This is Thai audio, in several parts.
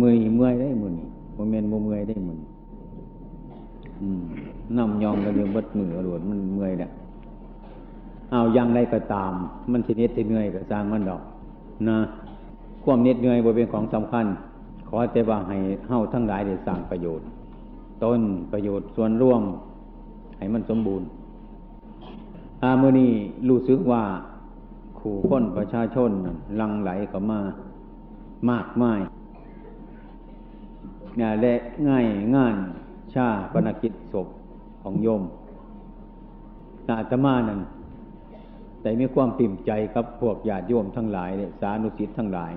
มือเมื่อยได้มือนี่โมเมนต์โมเมื่อยได้มือนน้ำยองกันเดียวบัดมือหลวดมันเมื่อยเนี่ยเอายังไรก็ตาม มันทีนิดที่เหนื่อยก็สร้างมันดอก นะความนิดเหนื่อยบเป็นของสำคัญ ขอแต่ว่าให้เฮาทั้งหลายได้สร้างประโยชน์ ต้นประโยชน์ส่วนร่วม ให้มันสมบูรณ์อามือนี้รู้สึกว่า ขู่พ้นประชาชนลังไหลเข้ามา มากมายนี่และง่ายงานชาปนกิจศพของโยมอาตมานั่นแต่มีความปิ่มใจกับพวกญาติโยมทั้งหลายเนี่ยสานุสิทธ์ทั้งหลาย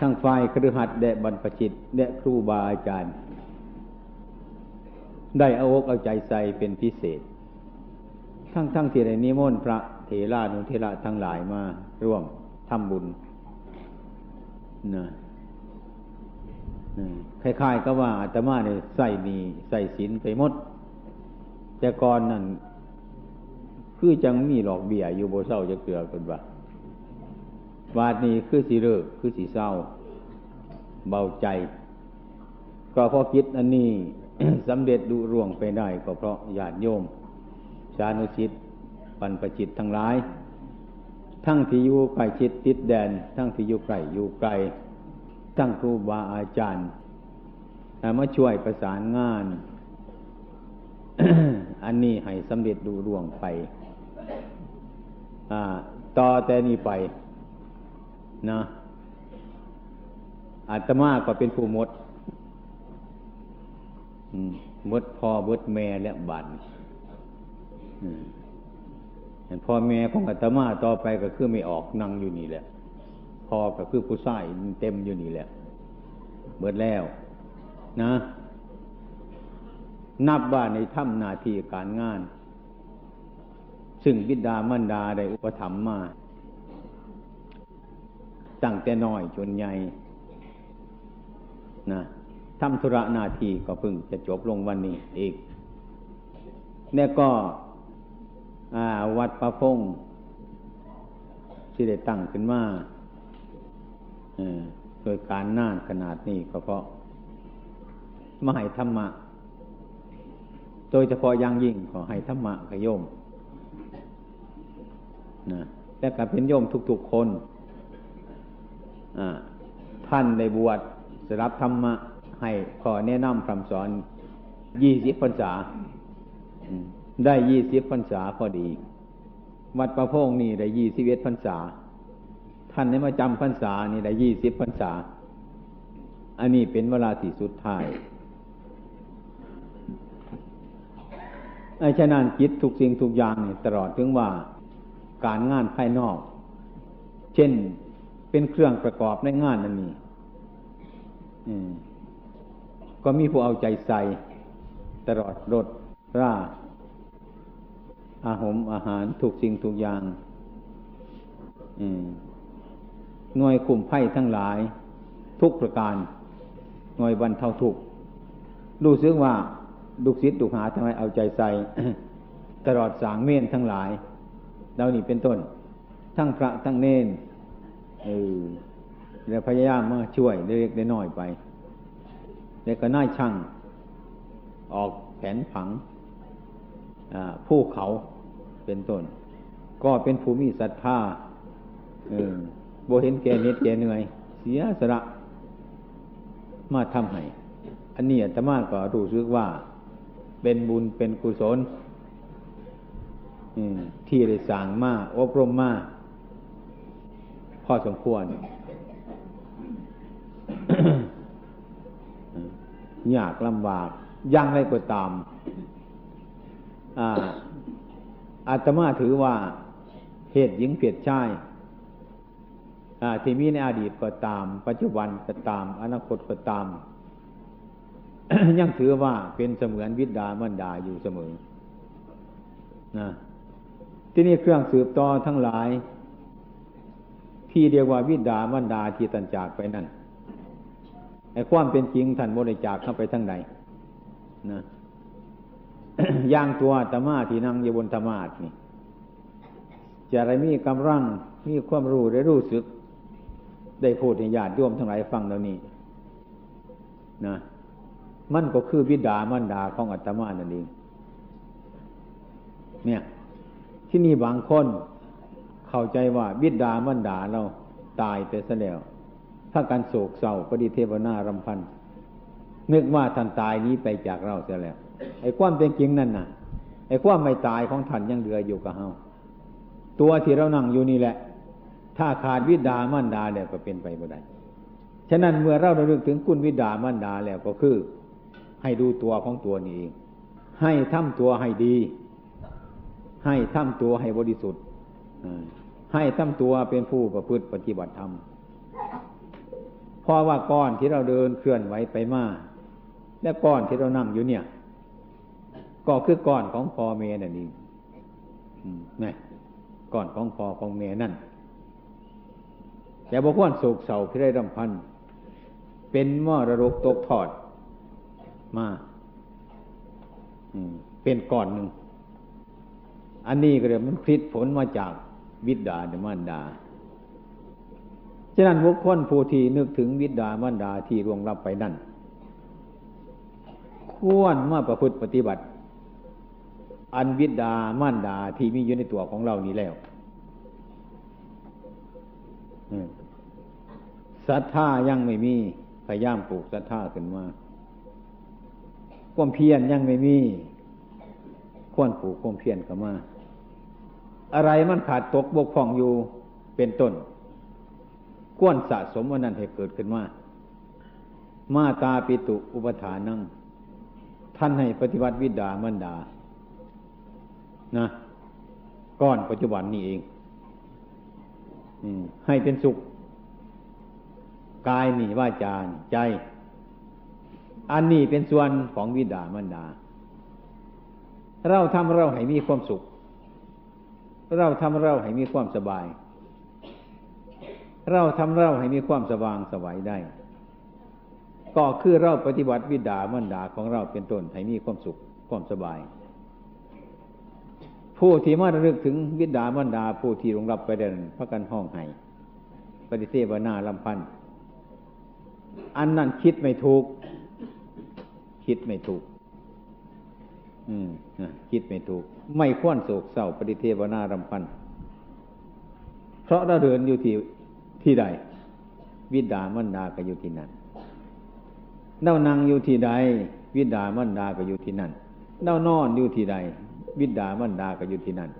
ทั้งฝ่ายครือขัดและบรรพชิตและครูบาอาจารย์ ได้เอาอกเอาใจใส่เป็นพิเศษ ทั้งทั้งที่ได้นิมนต์พระเถรานุเทระทั้งหลายมาร่วมทำบุญ นะคล้ายๆก็ว่าอาตมาเนี่ยใส่นีใส่ศีลไปหมด แต่ก่อนนั่นคือจังมีหลอกเบี้ยอยู่โบเศร้าจะเกลือกันว่าวาดนี้คือสีเลิกคือสีเศร้า เบาใจ ก็เพราะคิดอันนี้สำเร็จดูร่วงไปได้ก็เพราะญาติโยม ชานุชิตปันประจิตทั้งหลาย ทั้งที่อยู่ใกล้ชิดติดแดน ทั้งที่อยู่ไกลอยู่ไกล ทั้งครูบาอาจารย์มาช่วยประสานงาน อันนี้ให้สำเร็จดูร่วงไปต่อแต่นี้ไป นะอาตมาก็เป็นผู้มดมดพ่อมดแม่และบันเห็น พ่อแม่ของอาตมาต่อไปก็คือไม่ออกนั่งอยู่นี่แหละพอก็คือผู้ชายเต็มอยู่นี่แหละ เบิดแล้ว นะ นับว่าในถ้ำนาทีการงาน ซึ่งบิดามันดาได้อุปถัมภ์มาตั้งแต่น้อยจนใหญ่นะทำธุระนาทีก็พึ่งจะจบลงวันนี้อีกเนี่ก็ วัดประพงที่ได้ตั้งขึ้นมาโดยการน่านขนาดนี้ก็เพราะมาให้ธรรมะ โดยเฉพาะยังยิ่งขอให้ธรรมะขยมนะและก็เป็นโยมทุกๆคนท่านในบวชสรับธรรมะ ให้ขอแนะนำคำสอนยี่สิบพรรษา ได้ยี่สิบพรรษาพอดี วัดประพงนี่ได้ยี่สิบเอ็ดพรรษา ท่านได้มาจำพรรษานี่ได้ยี่สิบพรรษา อันนี้เป็นเวลาที่สุดท้ายไอ้ฉะนั้นจิตทุกสิ่งทุกอย่างนี่ตลอดถึงว่าการงานภายนอก เช่นเป็นเครื่องประกอบในงานนั่นนี่ก็มีผู้เอาใจใส่ตลอดรถร่า อาหมอาหารถูกสิ่งทุกอย่างหน่วยคุมไพ่ทั้งหลาย ทุกประการหน่วยบรรเทาทุกรู้สึกว่าดุกศิษย์ดุกหาทำไมเอาใจใส่ตลอดสางเม่นทั้งหลายเรานี่เป็นต้น ทั้งพระทั้งเน้นเออแล้วพยายามมาช่วยเล็กๆน้อยไป แล้วก็น่ายช่างออกแผนผัง ผู้เขาเป็นต้น ก็เป็นภูมิศรัทธาโบเห็นแก่เน็ดแก่เหนื่อย เสียสละมาทำให้ อันนี้อาตมาก็รู้สึกว่า เป็นบุญเป็นกุศลที่ได้สั่งมาอบรมมาพอสมควรยากลำบากยังไรก็ตาม อาตมาถือว่าเหตุหญิงเพียดชายที่มีในอดีตก็ตาม ปัจจุบันก็ตาม อนาคตก็ตาม ยังถือว่าเป็นเสมือนวิดามันดาอยู่เสมอนะที่นี่เครื่องสืบต่อทั้งหลาย ที่เรียกว่าวิดามันดาที่ตันจากไปนั่นไอ้ความเป็นจริงท่านโมได้จากเข้าไปทั้งใดนะ ย่างตัวธรรมาที่นั่งอยู่บนธรรมาทนี่จะอะไรมีกำลังมีความรู้ได้รู้สึก ได้พูดให้ญาติโยมทั้งหลายฟังแล้วนี้นะมันก็คือวิดามันดาของอัตมานั่นเองเนี่ย ที่นี่บางคนเข้าใจว่าวิดามันดาเราตายไปซะแล้ว ถ้าการโศกเศร้าปฏิเทวนารำพัน นึกว่าท่านตายนี้ไปจากเราเสียแล้ว ไอ้ความเป็นจริงนั่นน่ะ ไอ้ความไม่ตายของท่านยังเหลืออยู่กับเฮาตัวที่เรานั่งอยู่นี่แหละ ถ้าขาดวิดามันดาแล้วก็เป็นไปไม่ได้ฉะนั้นเมื่อเราระลึกถึงคุณวิดามันดาแล้วก็คือ ให้ดูตัวของตัวนี้เอง ให้ทำตัวให้ดี ให้ทำตัวให้บริสุทธิ์ให้ทำตัวเป็นผู้ประพฤติปฏิบัติธรรมเพราะว่าก้อนที่เราเดินเคลื่อนไหวไปมาและก้อนที่เรานั่งอยู่เนี่ย ก็คือก้อนของพ่อเมนั่นเองนี่ก้อนของพ่อของเมนั่นแต่บอกว่าโศกเศร้าที่ได้รำพัน เป็นมรดกตกทอด มาเป็นก้อนหนึ่ง อันนี้ก็เรียกมันพลิดผลมาจากวิดาเดมานดา ฉะนั้นบุคคลผู้ที่นึกถึงวิดามานดาที่ร่วงรับไปนั่น ควรมาประพฤติปฏิบัติ อันวิดามานดาที่มีอยู่ในตัวของเรานี้แล้วศรัทธายังไม่มีพยายามปลูกศรัทธาขึ้นมาความเพียรยังไม่มีควรปลูกความเพียรขึ้นมาอะไรมันขาดตกบกพร่องอยู่เป็นต้นก้วนสะสมวันนั้นให้เกิดขึ้นมามาตาปิตุอุปทานังท่านให้ปฏิบัติวิดามันดา นะก้อนปัจจุบันนี้เองให้เป็นสุข กายนี่ว่าจานใจ อันนี้เป็นส่วนของวิดามันดา เราทำเราให้มีความสุข เราทำเราให้มีความสบาย เราทำเราให้มีความสว่างสวัยได้ ก็คือเราปฏิบัติวิดามันดาของเราเป็นต้นให้มีความสุขความสบาย ผู้ที่มาระลึกถึงวิดามันดา ผู้ที่ลงรับไปเดินพระกันห้องให้ปฏิเสวนาลำพันอันนั้นคิดไม่ถูก คิดไม่ถูก อืมคิดไม่ถูก ไม่ควรโศกเศร้าปฏิเทวนารำพันเพราะเราเดินอยู่ที่ที่ใด วิดามันดาก็อยู่ที่นั่นเน่านั่งอยู่ที่ใด วิดามันดาก็อยู่ที่นั่นเน่านอนอยู่ที่ใด วิดามันดาก็อยู่ที่นั่น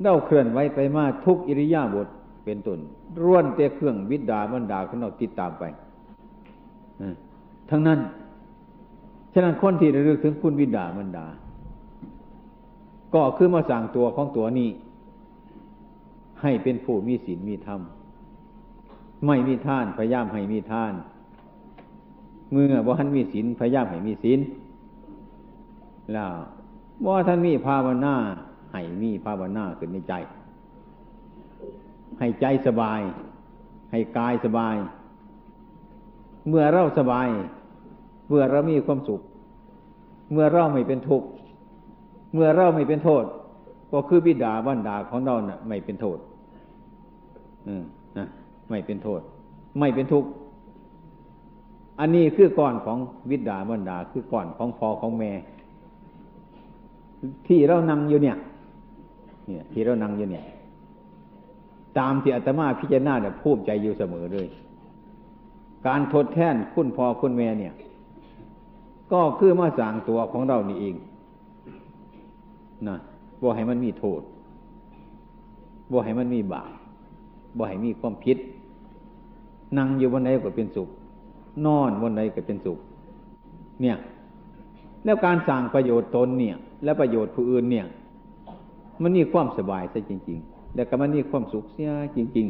เน่าเคลื่อนไว้ไปมาทุกอิริยาบถเป็นต้นร่วนเตะเครื่องวิดามันดาของเราติดตามไปทั้งนั้น ฉะนั้นคนที่ระลึกถึงคุณวิดามันดา ก็คือมาสั่งตัวของตัวนี้ ให้เป็นผู้มีศีลมีธรรม ไม่มีท่านพยายามให้มีท่าน เมื่อว่าท่านมีศีลพยายามให้มีศีลแล้ว ว่าท่านมีภาวนาให้มีภาวนาขึ้นในใจ ให้ใจสบาย ให้กายสบาย เมื่อเราสบาย เมื่อเรามีความสุข เมื่อเราไม่เป็นทุกข์เมื่อเราไม่เป็นโทษ ก็คือบิดาบันดาของเรานะ่ะ ไม่เป็นโทษ อืมนะไม่เป็นโทษ ไม่เป็นทุกข์อันนี้คือก่อนของวิดาบันดาคือก่อนของพอของแม่ ที่เรานั่งอยู่เนี่ย เนี่ย ที่เรานั่งอยู่เนี่ย ตามที่อาตมาพิจารณาเนี่ยภูมิใจอยู่เสมอเลย การทดแทนคุณพ่อคุณแม่เนี่ย ก็คือมาสั่งตัวของเรานี่เองนะบ่ให้มันมีโทษบ่ให้มันมีบาปบ่ให้มีความพิษนั่งอยู่บนไหนก็เป็นสุข นอนบนไหนก็เป็นสุข เนี่ย แล้วการสั่งประโยชน์ตนเนี่ย และประโยชน์ผู้อื่นเนี่ย มันมีความสบายซะจริง ๆ แล้วก็มันมีความสุขเสียจริง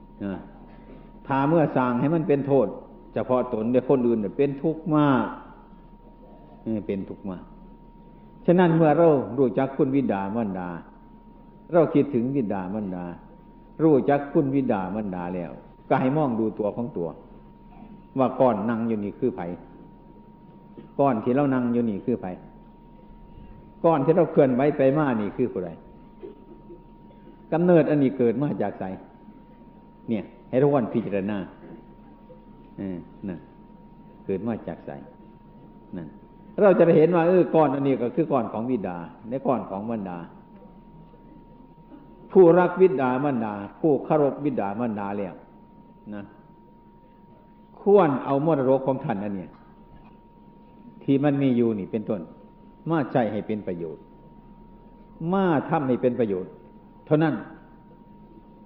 ๆถ้าเมื่อสั่งให้มันเป็นโทษเฉพาะตนแต่คนอื่นเนี่ยเป็นทุกข์มากเป็นทุกข์มาก ฉะนั้นเมื่อเรารู้จักคุณวิดามันดา เราคิดถึงวิดามันดา รู้จักคุณวิดามันดาแล้ว ก็ให้มองดูตัวของตัว ว่าก้อนนั่งอยู่นี่คือไผก้อนที่เรานั่งอยู่นี่คือไผ ก้อนที่เราเคลื่อนไว้ไปมานี่คือผู้ใดกำเนิดอันนี้เกิดมาจากไสเนี่ยให้ให้ระวันพิจารณาเออนั่นเกิดมาจากใสนั่นเราจะเห็นว่าเออก้อนอันนี้ก็คือก้อนของวิดาในก้อนของมันดา ผู้รักวิดามันดา ผู้คารพวิดามันดาแล้วนะควรเอามรดกของท่านอันเนี้ยที่มันมีอยู่นี่เป็นต้น มาใจให้เป็นประโยชน์ มาทำให้เป็นประโยชน์ เท่านั้น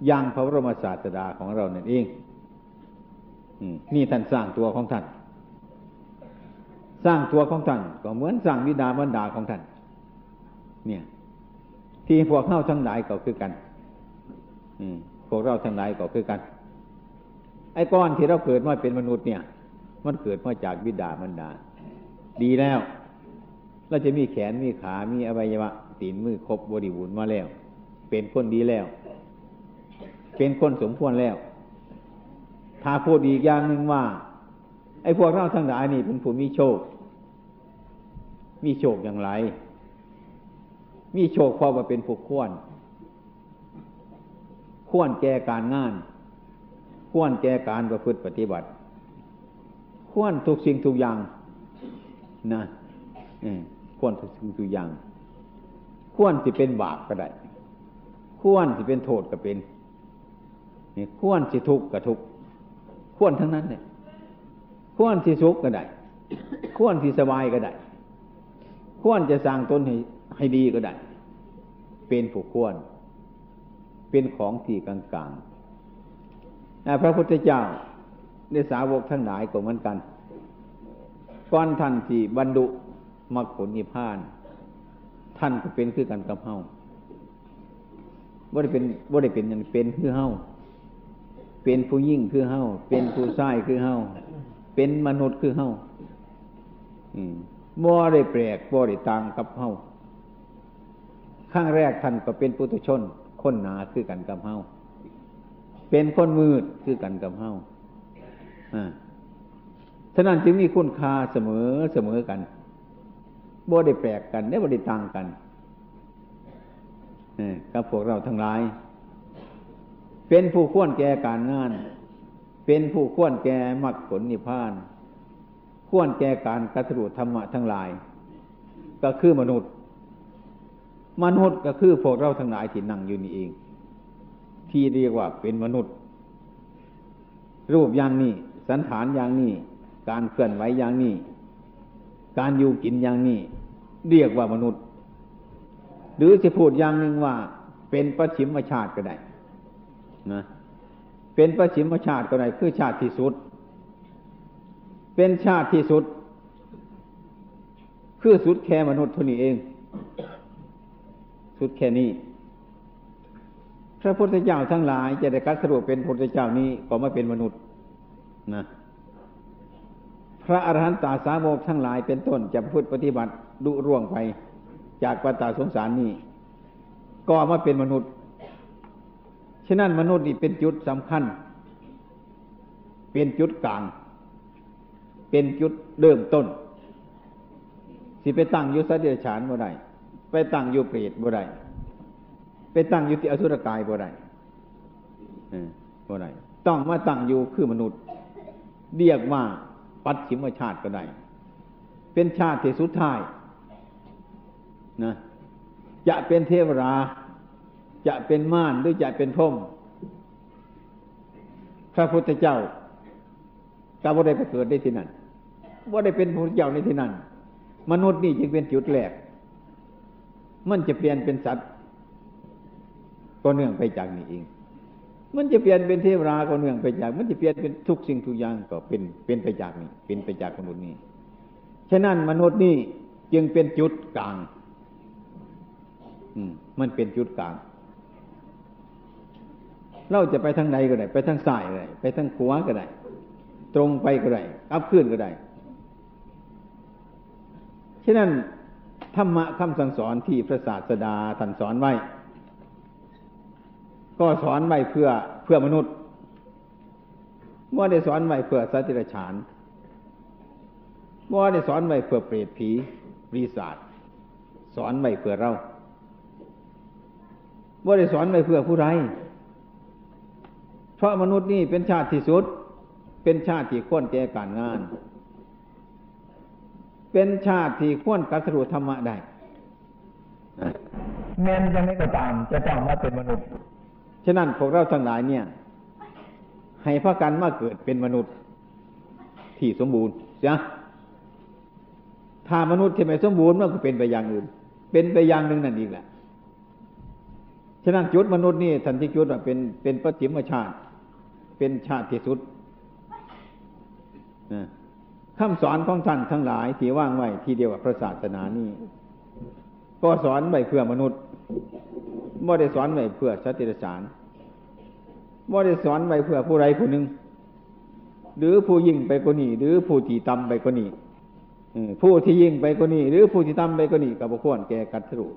อย่างพระบรมศาสดาของเรานั่นเองนี่ท่านสร้างตัวของท่าน สร้างตัวของท่าน ก็เหมือนสร้างวิดาบรรดาของท่าน เนี่ย ที่พวกเข้าทั้งหลายก็คือกัน อืมพวกเราทั้งหลายก็คือกัน ไอ้ก้อนที่เราเกิดมาเป็นมนุษย์เนี่ย มันเกิดมาจากวิดาบรรดา ดีแล้ว เราจะมีแขนมีขา มีอวัยวะตีนมือครบบริบูรณ์มาแล้ว เป็นคนดีแล้ว เป็นคนสมควรแล้ว ถ้าพูดอีกอย่างหนึ่งว่า ไอ้พวกเราทั้งหลายนี่เป็นผู้มีโชค มีโชคอย่างไร มีโชคเพราะว่าเป็นผู้ควร ควรแก่การงาน ควรแก่การประพฤติปฏิบัติ ควรทุกสิ่งทุกอย่างนะ ควรทุกสิ่งทุกอย่าง ควรที่เป็นบาปก็ได้ ควรที่เป็นโทษก็เป็นควรที่ทุกข์ก็ทุกข์ควรทั้งนั้นเนี่ยควรที่สุขก็ได้ ควรที่สบายก็ได้ ควรจะสร้างตนให้ให้ดีก็ได้ เป็นผู้ควร เป็นของที่กลางกลางพระพุทธเจ้าในสาวกทั้งหลายก็เหมือนกันก่อนท่านที่บรรดุ มรรคผลนิพพาน ท่านก็เป็นคือกันกับเฮาบ่ได้เป็นบ่ได้เป็นอย่างเป็นคือเฮาเป็นผู้ยิ่งคือเฮาเป็นผู้ชายคือเฮาเป็นมนุษย์คือเฮาบ่ได้แปลกบ่ได้ต่างกับเฮาข้างแรกท่านก็เป็นปุถุชน คนหนาคือกันกับเฮาเป็นคนมืดคือกันกับเฮาอ่าฉะนั้นจึงมีคุณค่าเสมอเสมอกัน บ่ได้แปลกกันได้บ่ได้ต่างกันกับพวกเราทั้งหลาย เป็นผู้ควรแก่การงาน เป็นผู้ควรแก่มรรคผลนิพพาน ควรแก่การกัตรุธรรมะทั้งหลาย ก็คือมนุษย์ มนุษย์ก็คือพวกเราทั้งหลายที่นั่งอยู่นี่เอง ที่เรียกว่าเป็นมนุษย์ รูปอย่างนี้ สันฐานอย่างนี้ การเคลื่อนไหวอย่างนี้ การอยู่กินอย่างนี้ เรียกว่ามนุษย์ หรือจะพูดอย่างหนึ่งว่า เป็นประชิมชาติก็ได้นะเป็นประชิมชาติก็ได้คือชาติที่สุด เป็นชาติที่สุด คือสุดแค่มนุษย์เท่านี้เอง สุดแค่นี้พระพุทธเจ้าทั้งหลายจะได้กัดสรุปเป็นพุทธเจ้านี้ก็มาเป็นมนุษย์นะพระอรหันตาสาวกทั้งหลายเป็นต้นจะพุทธปฏิบัติ ดุร่วงไป จากปัตตาสงสารนี้ก็มาเป็นมนุษย์ ฉะนั้นมนุษย์นี่เป็นจุดสำคัญ เป็นจุดกลาง เป็นจุดเริ่มต้น สิไปตั้งอยู่สัตว์เดรัจฉานบ่ได้ไปตั้งอยู่เปรตบ่ได้ไปตั้งอยู่ที่อสุรกายบ่ได้บ่ได้ต้องมาตั้งอยู่คือมนุษย์ เรียกว่าปัจฉิมชาติก็ได้ เป็นชาติที่สุดท้าย นะจะเป็นเทวรา จะเป็นม่านหรือจะเป็นพรมพระพุทธเจ้าก็บ่ได้ไปเกิดได้ที่นั่นว่าได้เป็นพระพุทธเจ้าในที่นั่น มนุษย์นี่จึงเป็นจุดแรก มันจะเปลี่ยนเป็นสัตว์ ก็เนื่องไปจากนี้เอง มันจะเปลี่ยนเป็นเทวราก็เนื่องไปจาก มันจะเปลี่ยนเป็นทุกสิ่งทุกอย่างก็เป็นเป็นไปจากนี้ เป็นไปจากมนุษย์นี่ฉะนั้นมนุษย์นี่จึงเป็นจุดกลาง มมันเป็นจุดกลาง เราจะไปทางใดก็ได้ ไปทางซ้ายก็ได้ ไปทางขวาก็ได้ ตรงไปก็ได้อับขึ้นก็ได้ฉะนั้นธรรมะคำสั่งสอนที่พระศาสดาท่านสอนไว้ ก็สอนไว้เพื่อเพื่อมนุษย์ว่าได้สอนไว้เพื่อสัตว์ดิฉานว่าได้สอนไว้เพื่อเปรตผีปีศาจสอนไว้เพื่อเรา ว่าได้สอนไว้เพื่อผู้ไรเพราะมนุษย์นี่เป็นชาติที่สุด เป็นชาติที่ควรแก่การงาน เป็นชาติที่ควรกัสรุธรรมะได้แม้นยังไม่ก็ตามจะต้องมาเป็นมนุษย์ ฉะนั้นพวกเราทั้งหลายเนี่ย ให้พระกันมาเกิดเป็นมนุษย์ที่สมบูรณ์จ้ะถ้ามนุษย์ที่ไม่สมบูรณ์มันก็เป็นไปอย่างอื่น เป็นไปอย่างหนึ่งนั่นเองแหละ ฉะนั้นจุดมนุษย์นี่ทันที่จุดว่าเป็นเป็นปฏิมชาติ เป็นชาติที่สุดนะคำสอนของท่านทั้งหลายที่ว่างไว้ทีเดียวกับพระศาสนานี่ก็สอนไว้เพื่อมนุษย์ไม่ได้สอนไว้เพื่อสัตว์เดรัจฉานไม่ได้สอนไว้เพื่อผู้ใดผู้หนึ่ง หรือผู้ยิ่งไปกว่านี้หรือผู้ที่ต่ำไปกว่านี้ผู้ที่ยิ่งไปกว่านี้หรือผู้ที่ต่ำไปกว่านี้กับบุคคลแก่กัตถุ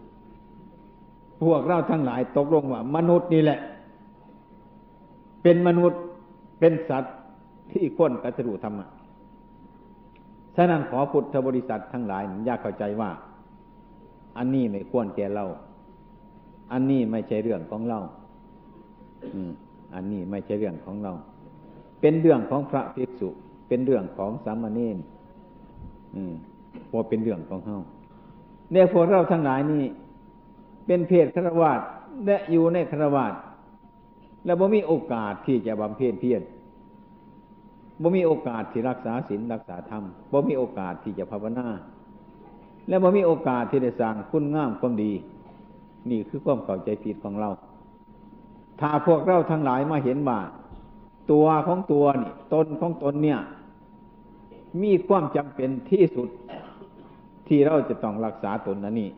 พวกเราทั้งหลายตกลงว่า มนุษย์นี่แหละ เป็นมนุษย์เป็นสัตว์ที่ควรกัตถุธรรมะฉะนั้นขอพุทธบริษัททั้งหลายอยากเข้าใจว่า อันนี้ไม่ควรแก่เรา อันนี้ไม่ใช่เรื่องของเรา อืม อันนี้ไม่ใช่เรื่องของเรา เป็นเรื่องของพระภิกษุ เป็นเรื่องของสามเณรอืมพอเป็นเรื่องของเฮาเนี่ยพวกเราทั้งหลายนี่ เป็นเพศฆราวาสและอยู่ในฆราวาสแล้วบ่มีโอกาสที่จะบำเพ็ญเพียรบ่มีโอกาสที่รักษาศีลรักษาธรรมบ่มีโอกาสที่จะภาวนา และบ่มีโอกาสที่ได้สร้างคุณงามความดี นี่คือความเข้าใจผิดของเรา ถ้าพวกเราทั้งหลายมาเห็นว่าตัวของตัวนี่ตนของตนเนี่ย มีความจำเป็นที่สุดที่เราจะต้องรักษาตนนั้นนี่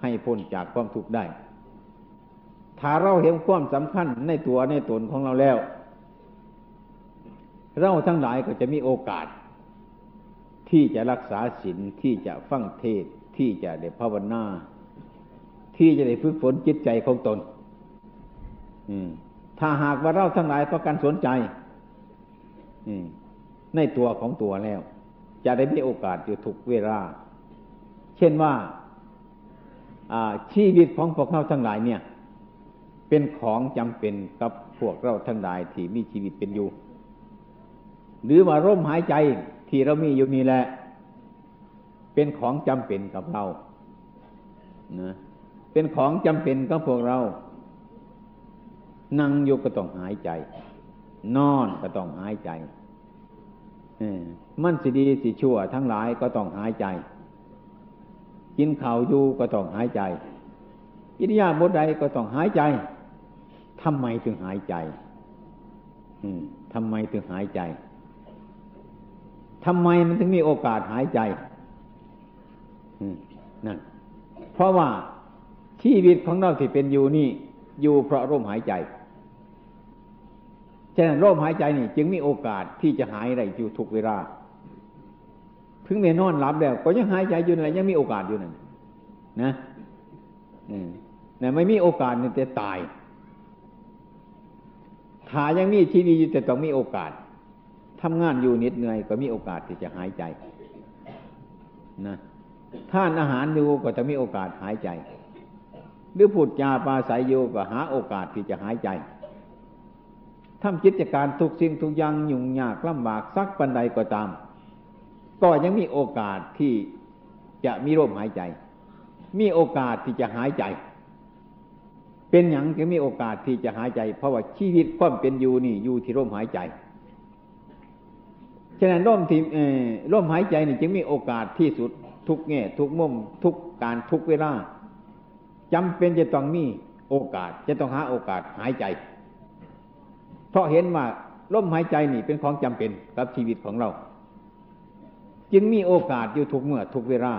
ให้พ้นจากความทุกข์ได้ ถ้าเราเห็นความสำคัญในตัวในตนของเราแล้ว เราทั้งหลายก็จะมีโอกาส ที่จะรักษาศีลที่จะฟังเทศที่จะได้ภาวนาที่จะได้ฝึกฝนจิตใจของตนถ้าหากว่าเราทั้งหลายประกันสนใจในตัวของตัวแล้ว จะได้มีโอกาสอยู่ทุกเวลา เช่นว่า ชีวิตของพวกเราทั้งหลายเนี่ย เป็นของจำเป็นกับพวกเราทั้งหลายที่มีชีวิตเป็นอยู่ หรือว่าร่มหายใจที่เรามีอยู่นี่แหละ เป็นของจำเป็นกับเรานะเป็นของจำเป็นกับพวกเรา นั่งอยู่ก็ต้องหายใจ นอนก็ต้องหายใจมันสิดีสิชั่วทั้งหลายก็ต้องหายใจ กินข่าวอยู่ก็ต้องหายใจ อิริยาบถใดก็ต้องหายใจทำไมถึงหายใจทำไมถึงหายใจทำไมมันถึงมีโอกาสหายใจนั่นเพราะว่าชีวิตของเราที่เป็นอยู่นี่ อยู่เพราะร่มหายใจฉะนั้นร่มหายใจนี่ จึงมีโอกาสที่จะหายได้อยู่ทุกเวลา ถึงแม่นอนหลับแล้ว ก็ยังหายใจอยู่นั่นยังมีโอกาสอยู่นั่นนะนี่ไม่มีโอกาสนี่จะตายถ้ายังมีชีวิตอยู่แต่ต้องมีโอกาสทำงานอยู่นิดเหนื่อย ก็มีโอกาสที่จะหายใจนะท่านอาหารอยู่ก็จะมีโอกาสหายใจ หรือพูดจาปาศัยอยู่ก็หาโอกาสที่จะหายใจทำกิจการทุกสิ่งทุกอย่างยุ่งยากลำบากสักปันใดก็ตาม ก็ยังมีโอกาสที่จะมีลมหายใจ มีโอกาสที่จะหายใจ เป็นอย่างจะมีโอกาสที่จะหายใจ เพราะว่าชีวิตความเป็นอยู่นี่อยู่ที่ลมหายใจ ฉะนั้นลมที่ลมหายใจนี่จึงมีโอกาสที่สุดทุกแง่ทุกมุมทุกการทุกเวลาจำเป็นจะต้องมีโอกาส จะต้องหาโอกาสหายใจ เพราะเห็นว่าลมหายใจนี่เป็นของจำเป็นกับชีวิตของเรา จึงมีโอกาสอยู่ทุกเมื่อทุกเวลา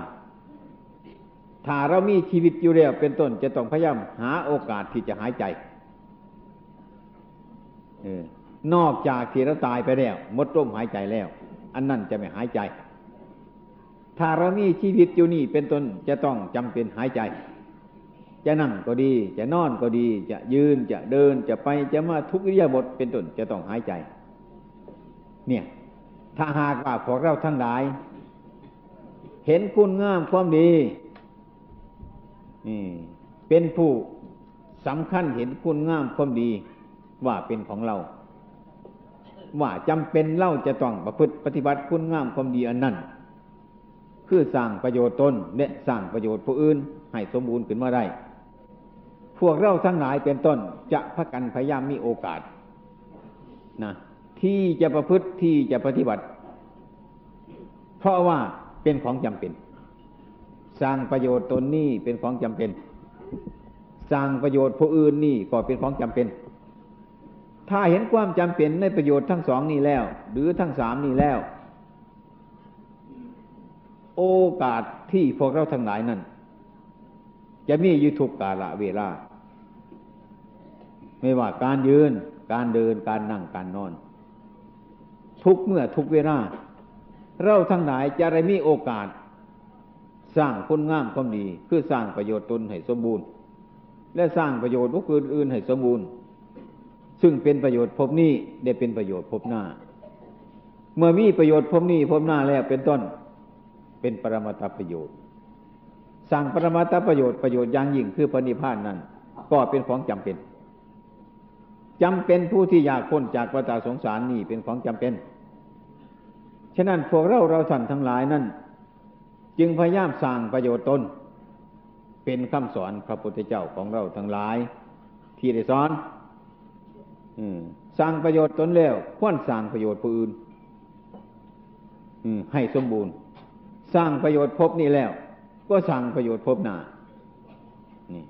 ถ้าเรามีชีวิตอยู่แล้วเป็นต้นจะต้องพยายามหาโอกาสที่จะหายใจนอกจากที่เราตายไปแล้วหมดลมหายใจแล้ว อันนั้นจะไม่หายใจ ถ้าเรามีชีวิตอยู่นี่เป็นต้นจะต้องจำเป็นหายใจ จะนั่งก็ดี จะนอนก็ดี จะยืนจะเดินจะไปจะมาทุกอิริยาบถเป็นต้นจะต้องหายใจ เนี่ย ถ้าหากว่าพวกเราทั้งหลาย เห็นคุณงามความดีเป็นผู้สำคัญเห็นคุณงามความดีว่าเป็นของเรา ว่าจำเป็นเล่าจะต้องประพฤติปฏิบัติคุณงามความดีอันนั้นคือสร้างประโยชน์ตนและสร้างประโยชน์ผู้อื่นให้สมบูรณ์ขึ้นมาได้ พวกเราทั้งหลายเป็นต้นจะพักกันพยายามมีโอกาสนะ ที่จะประพฤติที่จะปฏิบัติ เพราะว่าเป็นของจำเป็น สร้างประโยชน์ตนนี่เป็นของจำเป็น สร้างประโยชน์ผู้อื่นนี่ก็เป็นของจำเป็น ถ้าเห็นความจำเป็นในประโยชน์ทั้งสองนี้แล้ว หรือทั้งสามนี้แล้ว โอกาสที่พวกเราทั้งหลายนั้นจะมีอยู่ทุกกาละเวลา ไม่ว่าการยืน การเดิน การนั่ง การนอน ทุกเมื่อทุกเวลาเราทั้งหลายจะได้มีโอกาส สร้างคุณงามความดีคือสร้างประโยชน์ตนให้สมบูรณ์ และสร้างประโยชน์ผู้อื่นให้สมบูรณ์ ซึ่งเป็นประโยชน์พบนี้ได้เป็นประโยชน์พบหน้า เมื่อมีประโยชน์พบนี้พบหน้าแล้วเป็นต้น เป็นปรมาตประโยชน์ สร้างปรมาตประโยชน์ประโยชน์อย่างยิ่งคือพระนิพพานนั้น ก็เป็นของจำเป็นจำเป็นผู้ที่อยากพ้นจากวัฏสงสารนี่เป็นของจำเป็น ฉะนั้นพวกเราเราท่านทั้งหลายนั้นจึงพยายามสร้างประโยชน์ตนเป็นคำสอนพระพุทธเจ้าของเราทั้งหลาย ที่ได้สอนอสร้างประโยชน์ตนแล้วควรสร้างประโยชน์ผู้อื่นให้สมบูรณ์ สร้างประโยชน์พบนี่แล้ว ก็สร้างประโยชน์พบหน้านี่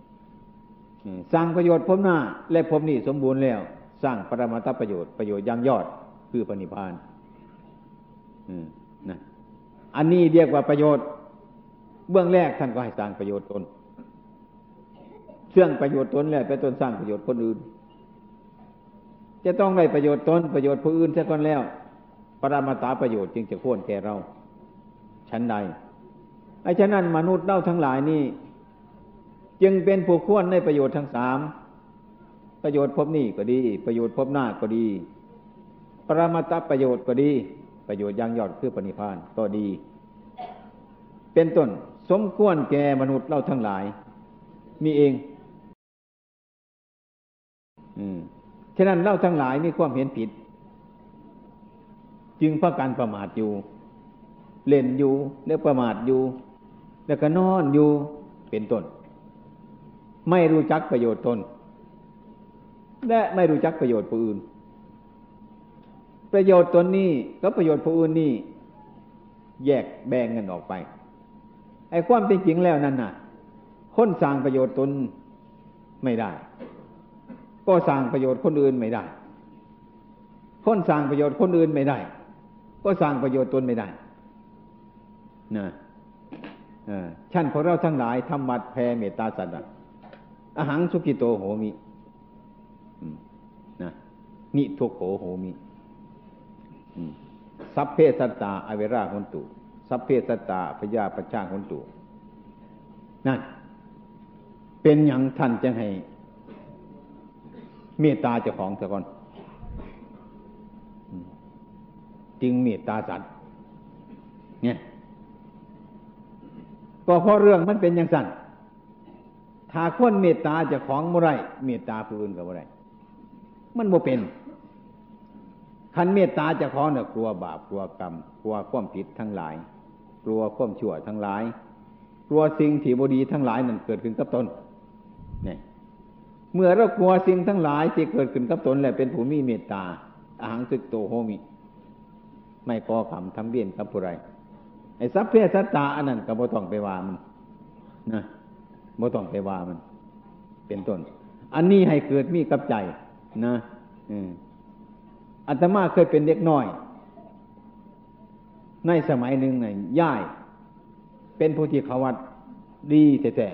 สร้างประโยชน์พบหน้า และพบนี่สมบูรณ์แล้ว สร้างปรมาตประโยชน์ประโยชน์ยังยอดคือปณิพานธ นะอันนี้เรียกว่าประโยชน์ เบื้องแรกท่านก็ให้สร้างประโยชน์ตนเชื่องประโยชน์ตนแล้วไปตนสร้างประโยชน์คนอื่น จะต้องได้ประโยชน์ตนประโยชน์ผู้อื่นเสียก่อนแล้ว ปรมาตาประโยชน์จึงจะควรแก่เราชั้นใดไอ้ฉะนั้นมนุษย์เล่าทั้งหลายนี่ จึงเป็นผู้ควรในประโยชน์ทั้งสามประโยชน์พบนี่ก็ดี ประโยชน์พบหน้าก็ดี ปรมาตาประโยชน์ก็ดี ประโยชน์ยังยอดคือปณิพานก็ดี เป็นต้นสมควรแก่มนุษย์เราทั้งหลาย มีเอง อืมฉะนั้นเล่าทั้งหลายมีความเห็นผิด จึงพากันประมาทอยู่ เล่นอยู่ แล้วประมาทอยู่ แล้วก็นอนอยู่เป็นต้น ไม่รู้จักประโยชน์ตนและไม่รู้จักประโยชน์ผู้อื่น ประโยชน์ตนนี้กับประโยชน์ผู้อื่นนี่แยกแบ่งกันออกไป ไอ้ความเป็นจริงแล้วนั่นน่ะ คนสร้างประโยชน์ตนไม่ได้ ก็สร้างประโยชน์คนอื่นไม่ได้ คนสร้างประโยชน์คนอื่นไม่ได้ ก็สร้างประโยชน์ตนไม่ได้นะชั้นของเราทั้งหลายทำมัดแผ่เมตตาสัตว์อาหังสุกิโตโหมินะนิทุกโหโหมิ สัพเพสัตตาอเวราคนตุ สัพเพสัตตาพยาปชาคนตุ นั่น เป็นอย่างท่านจะให้ เมตตาเจ้าของเถอะก่อนจึงเมตตาสัตว์เนี่ยก็เพราะเรื่องมันเป็นอย่างสั้นถ้าคนเมตตาเจ้าของบ่อไรเมตตาผู้อื่นก็บ่ไรมันบ่เป็น คันเมตตาจ้าของเนี่ยกลัวบาปกลัวกรรม กลัวความผิดทั้งหลาย กลัวความชั่วทั้งหลาย กลัวสิ่งที่บดีทั้งหลายนั่นเกิดขึ้นกับตนเนี่ยเมื่อเรากลัวสิ่งทั้งหลายที่เกิดขึ้นกับตนแหละเป็นผู้มีเมตตาอาหังสึกโตโหมิ ไม่ก่อกรรมทำเบียนกับผู้ไรไอ้สัพเพสัตตาอันนั้นก็บ่ต้องไปว่ามันนะบ่ต้องไปว่ามัน เป็นต้น อันนี้ให้เกิดมีกับใจ นะ อืม อาตมาเคยเป็นเด็กน้อย ในสมัยหนึ่งในย่าย เป็นผู้ที่เขาวัดดีแต่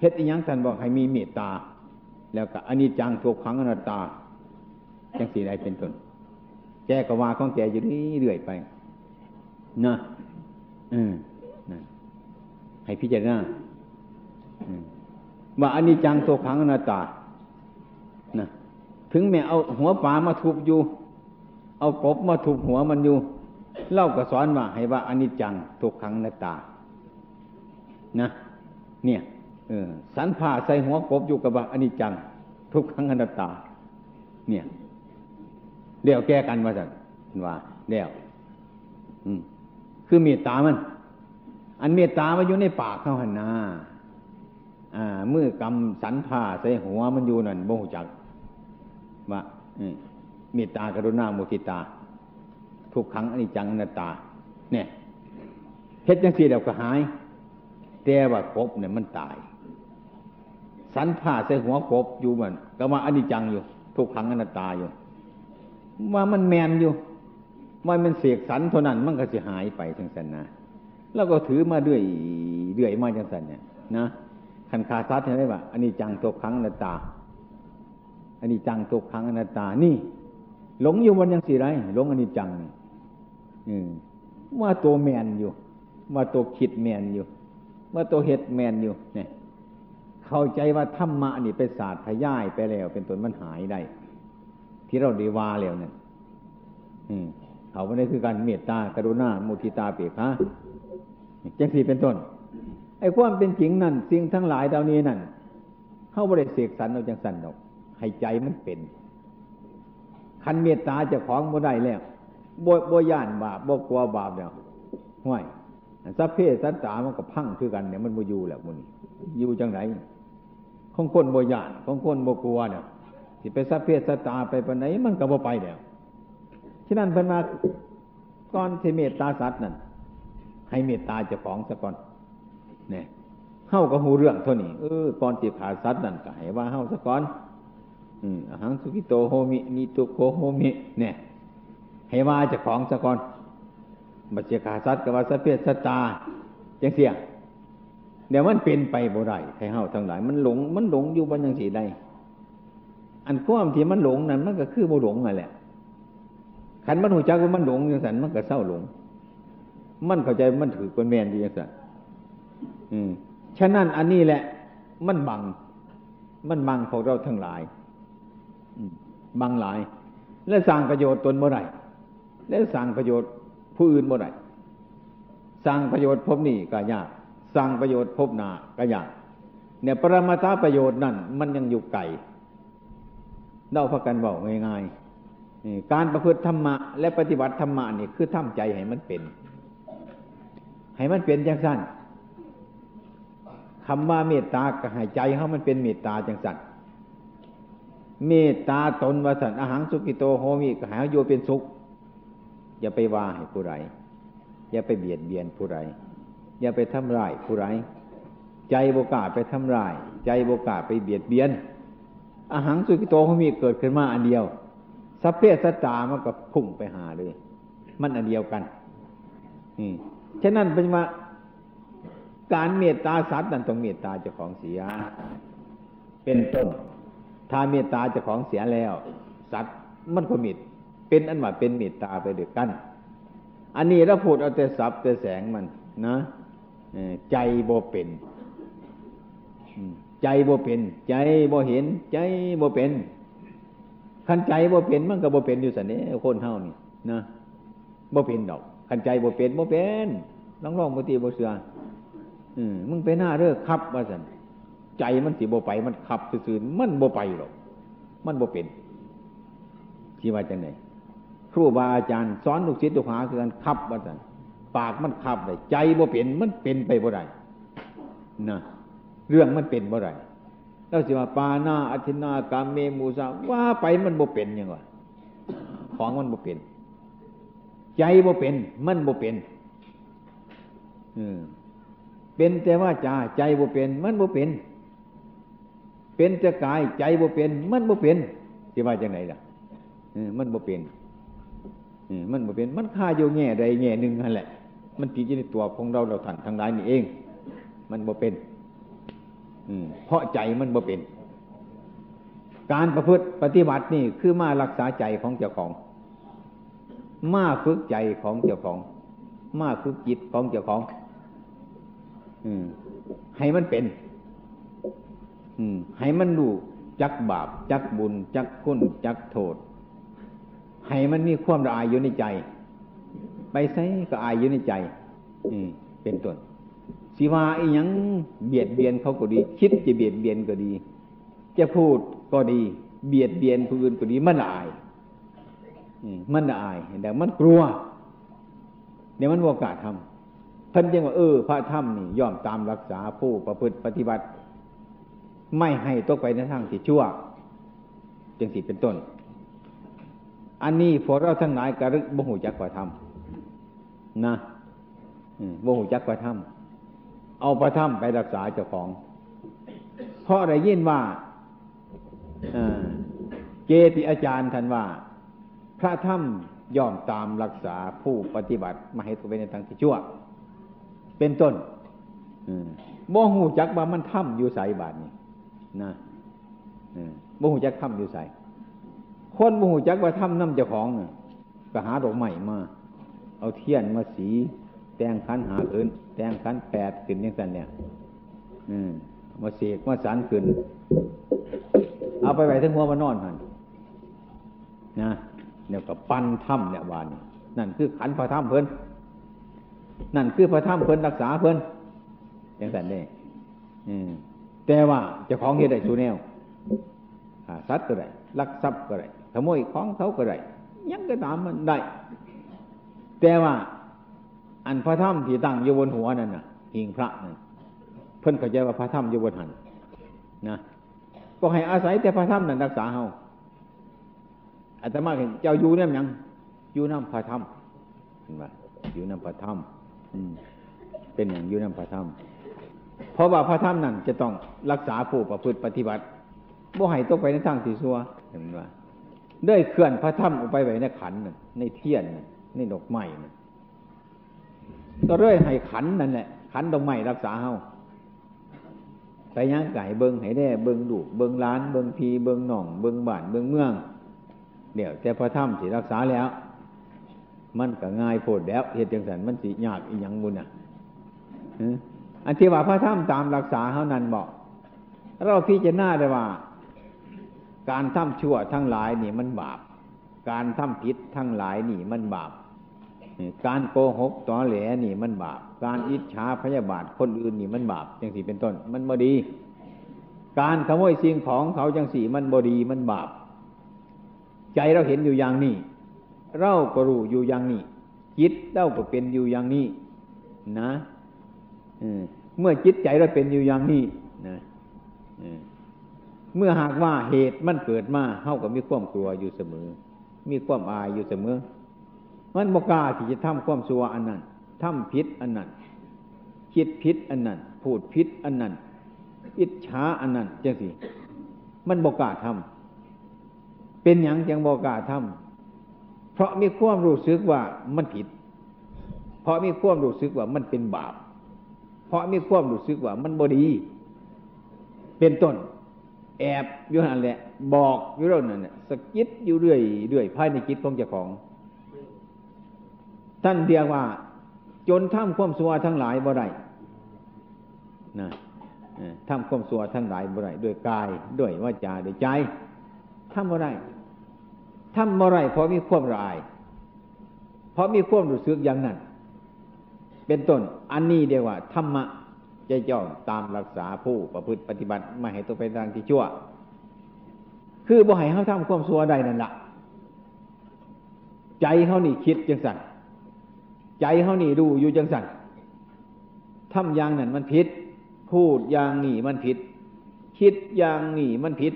เฮ็ดอีหยังท่านบอกให้มีเมตตา แล้วก็อันนี้จังทุกขังอนัตตา จังสีใดเป็นต้นแกก็ว่าของแกอยู่เรื่อยไปนะอืมนะให้พิจารณาว่าอันนี้จังตัวขังอนัตตานะ ถึงแม้เอาหัวปลามาทุบอยู่ เอากบมาทุบหัวมันอยู่ เล่าก็สอนว่าให้ว่าอนนี้จังตัวขังนัตตา นะ เนี่ยเออสันผ่าใส่หัวกบอยู่กับว่าอนนี้จัง ทุกขังอนัตตา เนี่ยเดี๋ยวแก้กันว่าสันว่าเดี๋ยวอืมคือเมตตามัน อันเมตตามันอยู่ในปากเขาหันนาอ่ามือกำสันผ้าใส่หัวมันอยู่นั่นบ่หูจัก เมตตากรุณามุทิตา ทุกครั้งอนิจจังอนัตตา เนี่ยเฮ็ดจังสี่เดียวก็หาย แต่ว่ากบเนี่ยมันตาย สันผ้าใส่หัวกบอยู่มันก็ว่าอนิจจังอยู่ ทุกครั้งอนัตตาอยู่ว่ามันแมนอยู่ว่ามันเสกสรรเท่านั้นมันก็จะหายไปจังสันนะแล้วก็ถือมาเรื่อยเรื่อยมาจังสันเนี่ยนะขันคาซัดเห็นไหมว่าอันนี้จังตกครั้งอนัตตา อันนี้จังตกครั้งอนัตตา นี่ หลงอยู่วันยังสี่ไรหลงอันนี้จังนี่ว่าตัวแมนอยู่ ว่าตัวคิดแมนอยู่ ว่าตัวเห็ดแมนอยู่ เนี่ย เข้าใจว่าธรรมะนี่ไปศาสตร์พย่ายไปแล้ว เป็นตนมันหายได้ ที่เราดีว่าแล้วเนี่ยเขาไม่ได้คือการเมตตากรุณามุทิตาเปียกฮะจังสีเป็นต้นไอ้ความเป็นจริงนั่นสิ่งทั้งหลายเหล่านี้นั่นเข้าบริเสกสรรเราจังสันดอก ให้ใจมันเป็น คันเมตตาเจะของบ่ได้แล้วบ่บ่ย่านบาปบ่กลัวบาปแล้วห้วยสัพเพสัตตามันก็พังคือกันเนี่ยมันบ่อยู่แล้วมันอยู่จังไหนของคนบ่ย่านของคนบ่กลัวเนี่ยที่ไปสัพเพสัตตาไปปานไหนมันก็บ่ไปแล้วฉะนั้นเพิ่นมาก่อนที่เมตตาสัตว์นั่นให้เมตตาเจ้าของซะก่อนเนี่ยเฮาก็หูเรื่องเท่านี้เออก่อนสิขาสัตว์นั่นก็ให้ว่าเฮาซะก่อน อืมอหังสุกิโตโฮมินิตุโคโฮมิ เนี่ย ให้ว่าจ้าของซะก่อนบัจเจขาสัตกับว่าสัพเพสัตตาจังเสียเดี๋ยวมันเป็นไปบ่ได้ให้เฮาทั้งหลาย มันหลง มันหลงอยู่บนยังสีใดอันความที่มันหลงนั้นมันก็คือบ่หลงนั่นแหละขันมันหูจักว่ามันหลงอย่างสันมันก็เศร้าหลง มันเข้าใจมันถือเป็นแมนดีอย่างสันอืมฉะนั้นอันนี้แหละ มันบัง มันบังของเราทั้งหลาย บังหลาย และสร้างประโยชน์ตนเมื่อไรและสร้างประโยชน์ผู้อื่นเมื่อไรสร้างประโยชน์พบนี่ก็ยากสร้างประโยชน์พบหนาก็ยากเนี่ยปรมาตาประโยชน์นั่นมันยังอยู่ไกลเล่าพักกันบอกง่ายๆการประพฤติธรรมะ และปฏิบัติธรรมะนี่คือทำใจให้มันเป็น ให้มันเป็นจังสั้นคำว่าเมตตากับหายใจเขามันเป็นเมตตาจังสั้น เมตตาตนวสันอาหารสุกิโตโฮมิก็หาโยเป็นสุข อย่าไปว่าให้ผู้ใดอย่าไปเบียดเบียนผู้ใดอย่าไปทำร้ายผู้ใดใจโบกาไปทำร้าย ใจโบกาไปเบียดเบียน อาหารสุกิโตโฮมิเกิดขึ้นมาอันเดียวสัพเพสตามันก็พุ่งไปหาเลย มันอันเดียวกันนี่ฉะนั้นเป็นว่าการเมตตาสัตว์นั้นต้องเมตตาเจ้าของเสีย เป็นต้น ถ้าเมตตาเจ้าของเสียแล้ว สัตว์มันก็มิดเป็นอันว่าเป็นเมตตาไปเด้วยกัน อันนี้เราพูดเอาแต่สับแต่แสงมันนะใจโบเป็นใจโบเป็น ใจโบเห็น ใจโบเป็นขันใจโบเป็นมันก็โบเป็นอยู่สันนี้คนเท่านี่นะโบเป็นดอกขันใจโบเป็นโบเป็นลองลองโบตีโบเสืออืมมึงไปหน้าเด้องขับว่าสัน ใจมันสิโบไป มันขับซื่อมันโบไปหรอก มันโบเป็นที่ว่าจังไหนครูบาอาจารย์สอนลูกศิษย์ลูกหาคือการขับว่าสันปากมันขับได้ใจโบเป็นมันเป็นไปบ่ได้นะเรื่องมันเป็นบ่ได้เราสิว่าปานาอธินากามเมมูสาว่าไปมันบ่เป็นยังวะของมันบ่เป็น ใจบ่เป็น มันบ่เป็นอืมเป็นแต่ว่าจ่าใจบ่เป็น มันบ่เป็น เป็นแต่กายใจบ่เป็น มันบ่เป็นสิว่าจังไหนล่ะมันบ่เป็นมันบ่เป็น มันค่าอยู่แง่ใดแง่หนึ่งนั่นแหละ มันติดอยู่ในตัวของเราเราท่านทั้งหลายนี่เอง มันบ่เป็นเพราะใจมันบ่เป็น การประพฤติปฏิบัตินี่คือมารักษาใจของเจ้าของ มาฝึกใจของเจ้าของ มาฝึกจิตของเจ้าของ อืมให้มันเป็น อืม ให้มันรู้จักบาป จักบุญ จักคุณจักโทษ ให้มันมีความละอายอยู่ในใจ ไปใส่ก็อายอยู่ในใจ อืม เป็นต้นสิว่าอีหยังเบียดเบียนเขาก็ดี คิดจะเบียดเบียนก็ดี จะพูดก็ดี เบียดเบียนผู้อื่นก็ดีมันอายอมมันอายแต่มันกลัวเดี๋ยวมันโอกาสทำเพิ่นยังว่าเออ พระธรรมนี่ย่อมตามรักษาผู้ประพฤติปฏิบัติ ไม่ให้ตกไปในทางที่ชั่ว จึงสิเป็นต้น อันนี้พวกเราทั้งหลายกระลึกบ่หูจักพระธรรมนะอืมบ่หูจักพระธรรมเอาพระธรรมไปรักษาเจ้าของ เพราะได้ยินว่าเกติอาจารย์ท่านว่า พระธรรมย่อมตามรักษาผู้ปฏิบัติมาให้ตัวไปในทางที่ชั่ว เป็นต้นบ่หูจักว่ามันถ้ำอยู่ใสบาทนี้ นะบ่หูจักถ้ำอยู่ใสคนบ่หูจักว่าถ้ำน้ำเจ้าของก็หาดอกไม้มา เอาเทียนมาสี แต่งขันหาขึ้นแต่งขันแปดขึ้นอย่างนั้นเนี่ยมาเสกมาสารขึ้น เอาไปไว้ทั้งหัวมานอนหันนะเนี่ยก็ปั้นถ้ำเนี่ยวานนั่นคือขันพระถ้ำเพิ่นนั่นคือพระถ้ำเพิ่นรักษาเพิ่นอย่างนั้นเนี่ย แต่ว่าจ้าของเหตุใดสูแนวขาสัตว์ก็ได้ลักทรัพย์ก็ได้ขโมยของเขาก็ได้ยังก็ตามมันได้ แต่ว่า อันพระถ้ำที่ตั้งอยู่บนหัวนั่นน่ะหิงพระนั่นเพิ่นเข้าใจว่าพระถ้ำอยู่บนหันนะก็ให้อาศัยแต่พระถ้ำนั่นรักษาเฮาอาตมาเห็นเจ้าอยู่เนี่ยยังอยู่น้ำพระถ้ำเห็นไหมอยู่น้ำพระถ้ำเป็นอย่างอยู่น้ำพระถ้ำ เพราะว่าพระถ้ำนั่นจะต้องรักษาผู้ประพฤติปฏิบัติบ่ให้ตกไปในทางที่ซัวเห็นไหมได้เคลื่อนพระถ้ำออกไปไว้ในขันนในเทียนนในดอกไม้ก็เรื่อยให้ขันนั่นแหละขันดอกไม้รักษาเฮาไปย่างไก่เบิงให้ได้เบิงดูเบิงล้าน เบิงพีเบิงหน่อง เบิงบ้านเบิงเมืองเดี๋ยวแต่พระถ้ำสิรักษาแล้ว มันก็ง่ายโพดแล้วเหตุจังสันมันสิยากอีหยังบุญอะ อันที่ว่าพระถ้ำตามรักษาเท่านั้นบอกเราพิจารณาได้ว่า การทำชั่วทั้งหลายนี่มันบาป การทำผิดทั้งหลายนี่มันบาป การโกหกต่อแหลนี่มันบาป การอิจฉาพยาบาทคนอื่นนี่มันบาปจังสี่เป็นต้น มันบดี การขโมยสิ่งของเขาจังสี่มันบดีมันบาป ใจเราเห็นอยู่อย่างนี้ เราก็รู้อยู่อย่างนี้จิตเราก็เป็นอยู่อย่างนี้นะ เมื่อจิตใจเราเป็นอยู่อย่างนี้นะเมื่อหากว่าเหตุมันเกิดมาเท่ากับมีความกลัวอยู่เสมอ มีความอายอยู่เสมอ มันบกล้าที่จะทำความสัวอันนั้นทำพิษอันนั้นคิดพิษอันนั้นพูดพิษอันนั้นอิจฉาอันนั้นจังสิมันบกล้าทำเป็นอย่างจังบกล้าทำเพราะมีความรู้สึกว่ามันผิด เพราะมีความรู้สึกว่ามันเป็นบาป เพราะมีความรู้สึกว่ามันบดี เป็นต้น แอบอยู่นั่นแหละ บอกอยู่เรื่องนั้นสะกิดอยู่เรื่อยเรื่อยภายในจิตของเจ้าของ ท่านเรียกว่า จนทำความสัวทั้งหลายบ่ได้นะทำความสัวทั้งหลายบ่ได้ด้วยกายด้วยวาจาด้วยใจทำบ่ได้ทำบ่ได้เพราะมีความลาย เพราะมีความรู้สึกอย่างนั้น เป็นต้น อันนี้เรียกว่าธรรมะใจจ้องตามรักษาผู้ประพฤติปฏิบัติไม่ให้ตัวไปทางที่ชั่ว คือบ่ให้เขาทำความสัวใดนั่นละใจเขานี่คิดจังสันใจเขานี่ดูอยู่จังสันทำอย่างนั้นมันผิด พูดอย่างนี่มันผิด คิดอย่างนี่มันผิด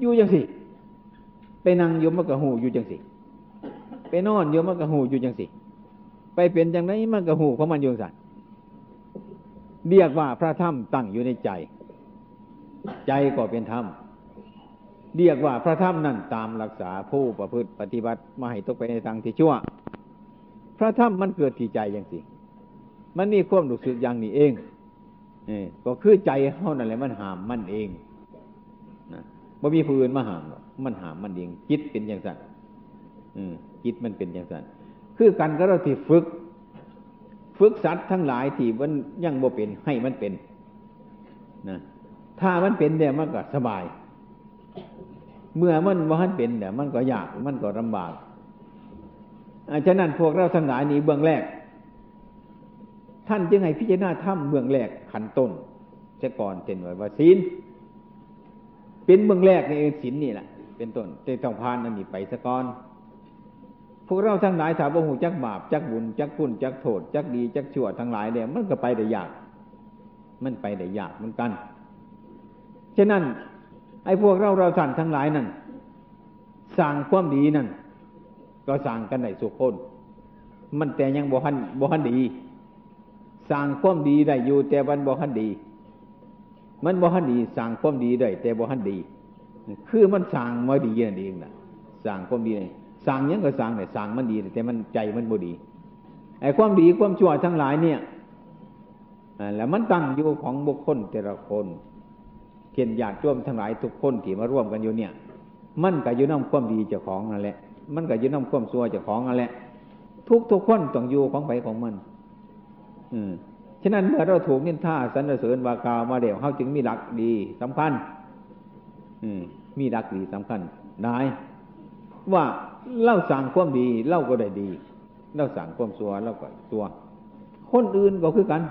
อยู่จังสิไปนั่งยมกะหูอยู่จังสิไปนอนยมกะหูอยู่จังสิ ไปเป็นจังไรมะกะหูของมันอยู่สันเรียกว่าพระธรรมตั้งอยู่ในใจ ใจก็เป็นธรรมเรียกว่าพระธรรมนั่นตามรักษาผู้ประพฤติปฏิบัติมาให้ตกไปในทางที่ชั่ว พระธรรมมันเกิดที่ใจอย่างสิมันมีความรู้สึกอย่างนี้เองเอก็คือใจเท่านั้นแหละมันหามมันเองนะบ่มีผู้อื่นมาหามหรอกมันหามมันเองจิตเป็นอย่างสั่นจิตมันเป็นอย่างสั่น คือกันก็เราที่ฝึก ฝึกสัตว์ทั้งหลายที่มันยังบ่เป็นให้มันเป็นนะถ้ามันเป็นเนี่ยมันก็สบาย เมื่อมันว่ามันเป็นเนี่ยมันก็ยากมันก็ลำบากฉะนั้นพวกเราทั้งหลายนี้เบื้องแรก ท่านจึงให้พิจารณาถ้ำเบื้องแรกขันต้นจะก่อนเช่นว่าศีลเป็นเบื้องแรกในศีลนี่แหละเป็นต้นแต่ต้องผ่านอันนี้ไปซะก่อน พวกเราทั้งหลายถ้าบ่หูจักบาปจักบุญจักคุณจักโทษจักดีจักชั่วทั้งหลายเนี่ยมันก็ไปได้ยาก มันไปได้ยากเหมือนกันฉะนั้น ไอ้พวกเราเราท่านทั้งหลายนั่นสร้างความดีนั่นก็สร้างกันได้สุขคน มันแต่ยังบ่หันบ่หันดีสร้างความดีได้อยู่ แต่มันบ่หันดี มันบ่หันดีสร้างความดีได้แต่บ่หันดี คือมันสร้างมาดีนั่นเองนะสร้างความดีนี่ สร้างยังก็สร้างแต่ยสร้างมันดี แต่มันใจมันบ่ดีไอ้ความดีความชั่วทั้งหลายเนี่ยอแล้วมันตั้งอยู่ของบุคคลแต่ละคนเขียนญาติร่วมทั้งหลายทุกคนที่มาร่วมกันอยู่เนี่ย มันก็อยู่น้ำความดีเจ้าของนั่นแหละ มันก็อยู่น้ำความชั่วเจ้าของนั่นแหละ ทุกทุกคนต้องอยู่ของไปของมัน อืมฉะนั้นเมื่อเราถูกนินทาสรรเสริญวากล่าวมาเดี๋ยวเขาจึงมีหลักดีสำคัญ อืมมีหลักดีสำคัญนาย ว่าเล่าสั่งความดีเล่าก็ได้ดีเล่าสั่งความสัวเล่าก็สัวคนอื่นก็คือกัน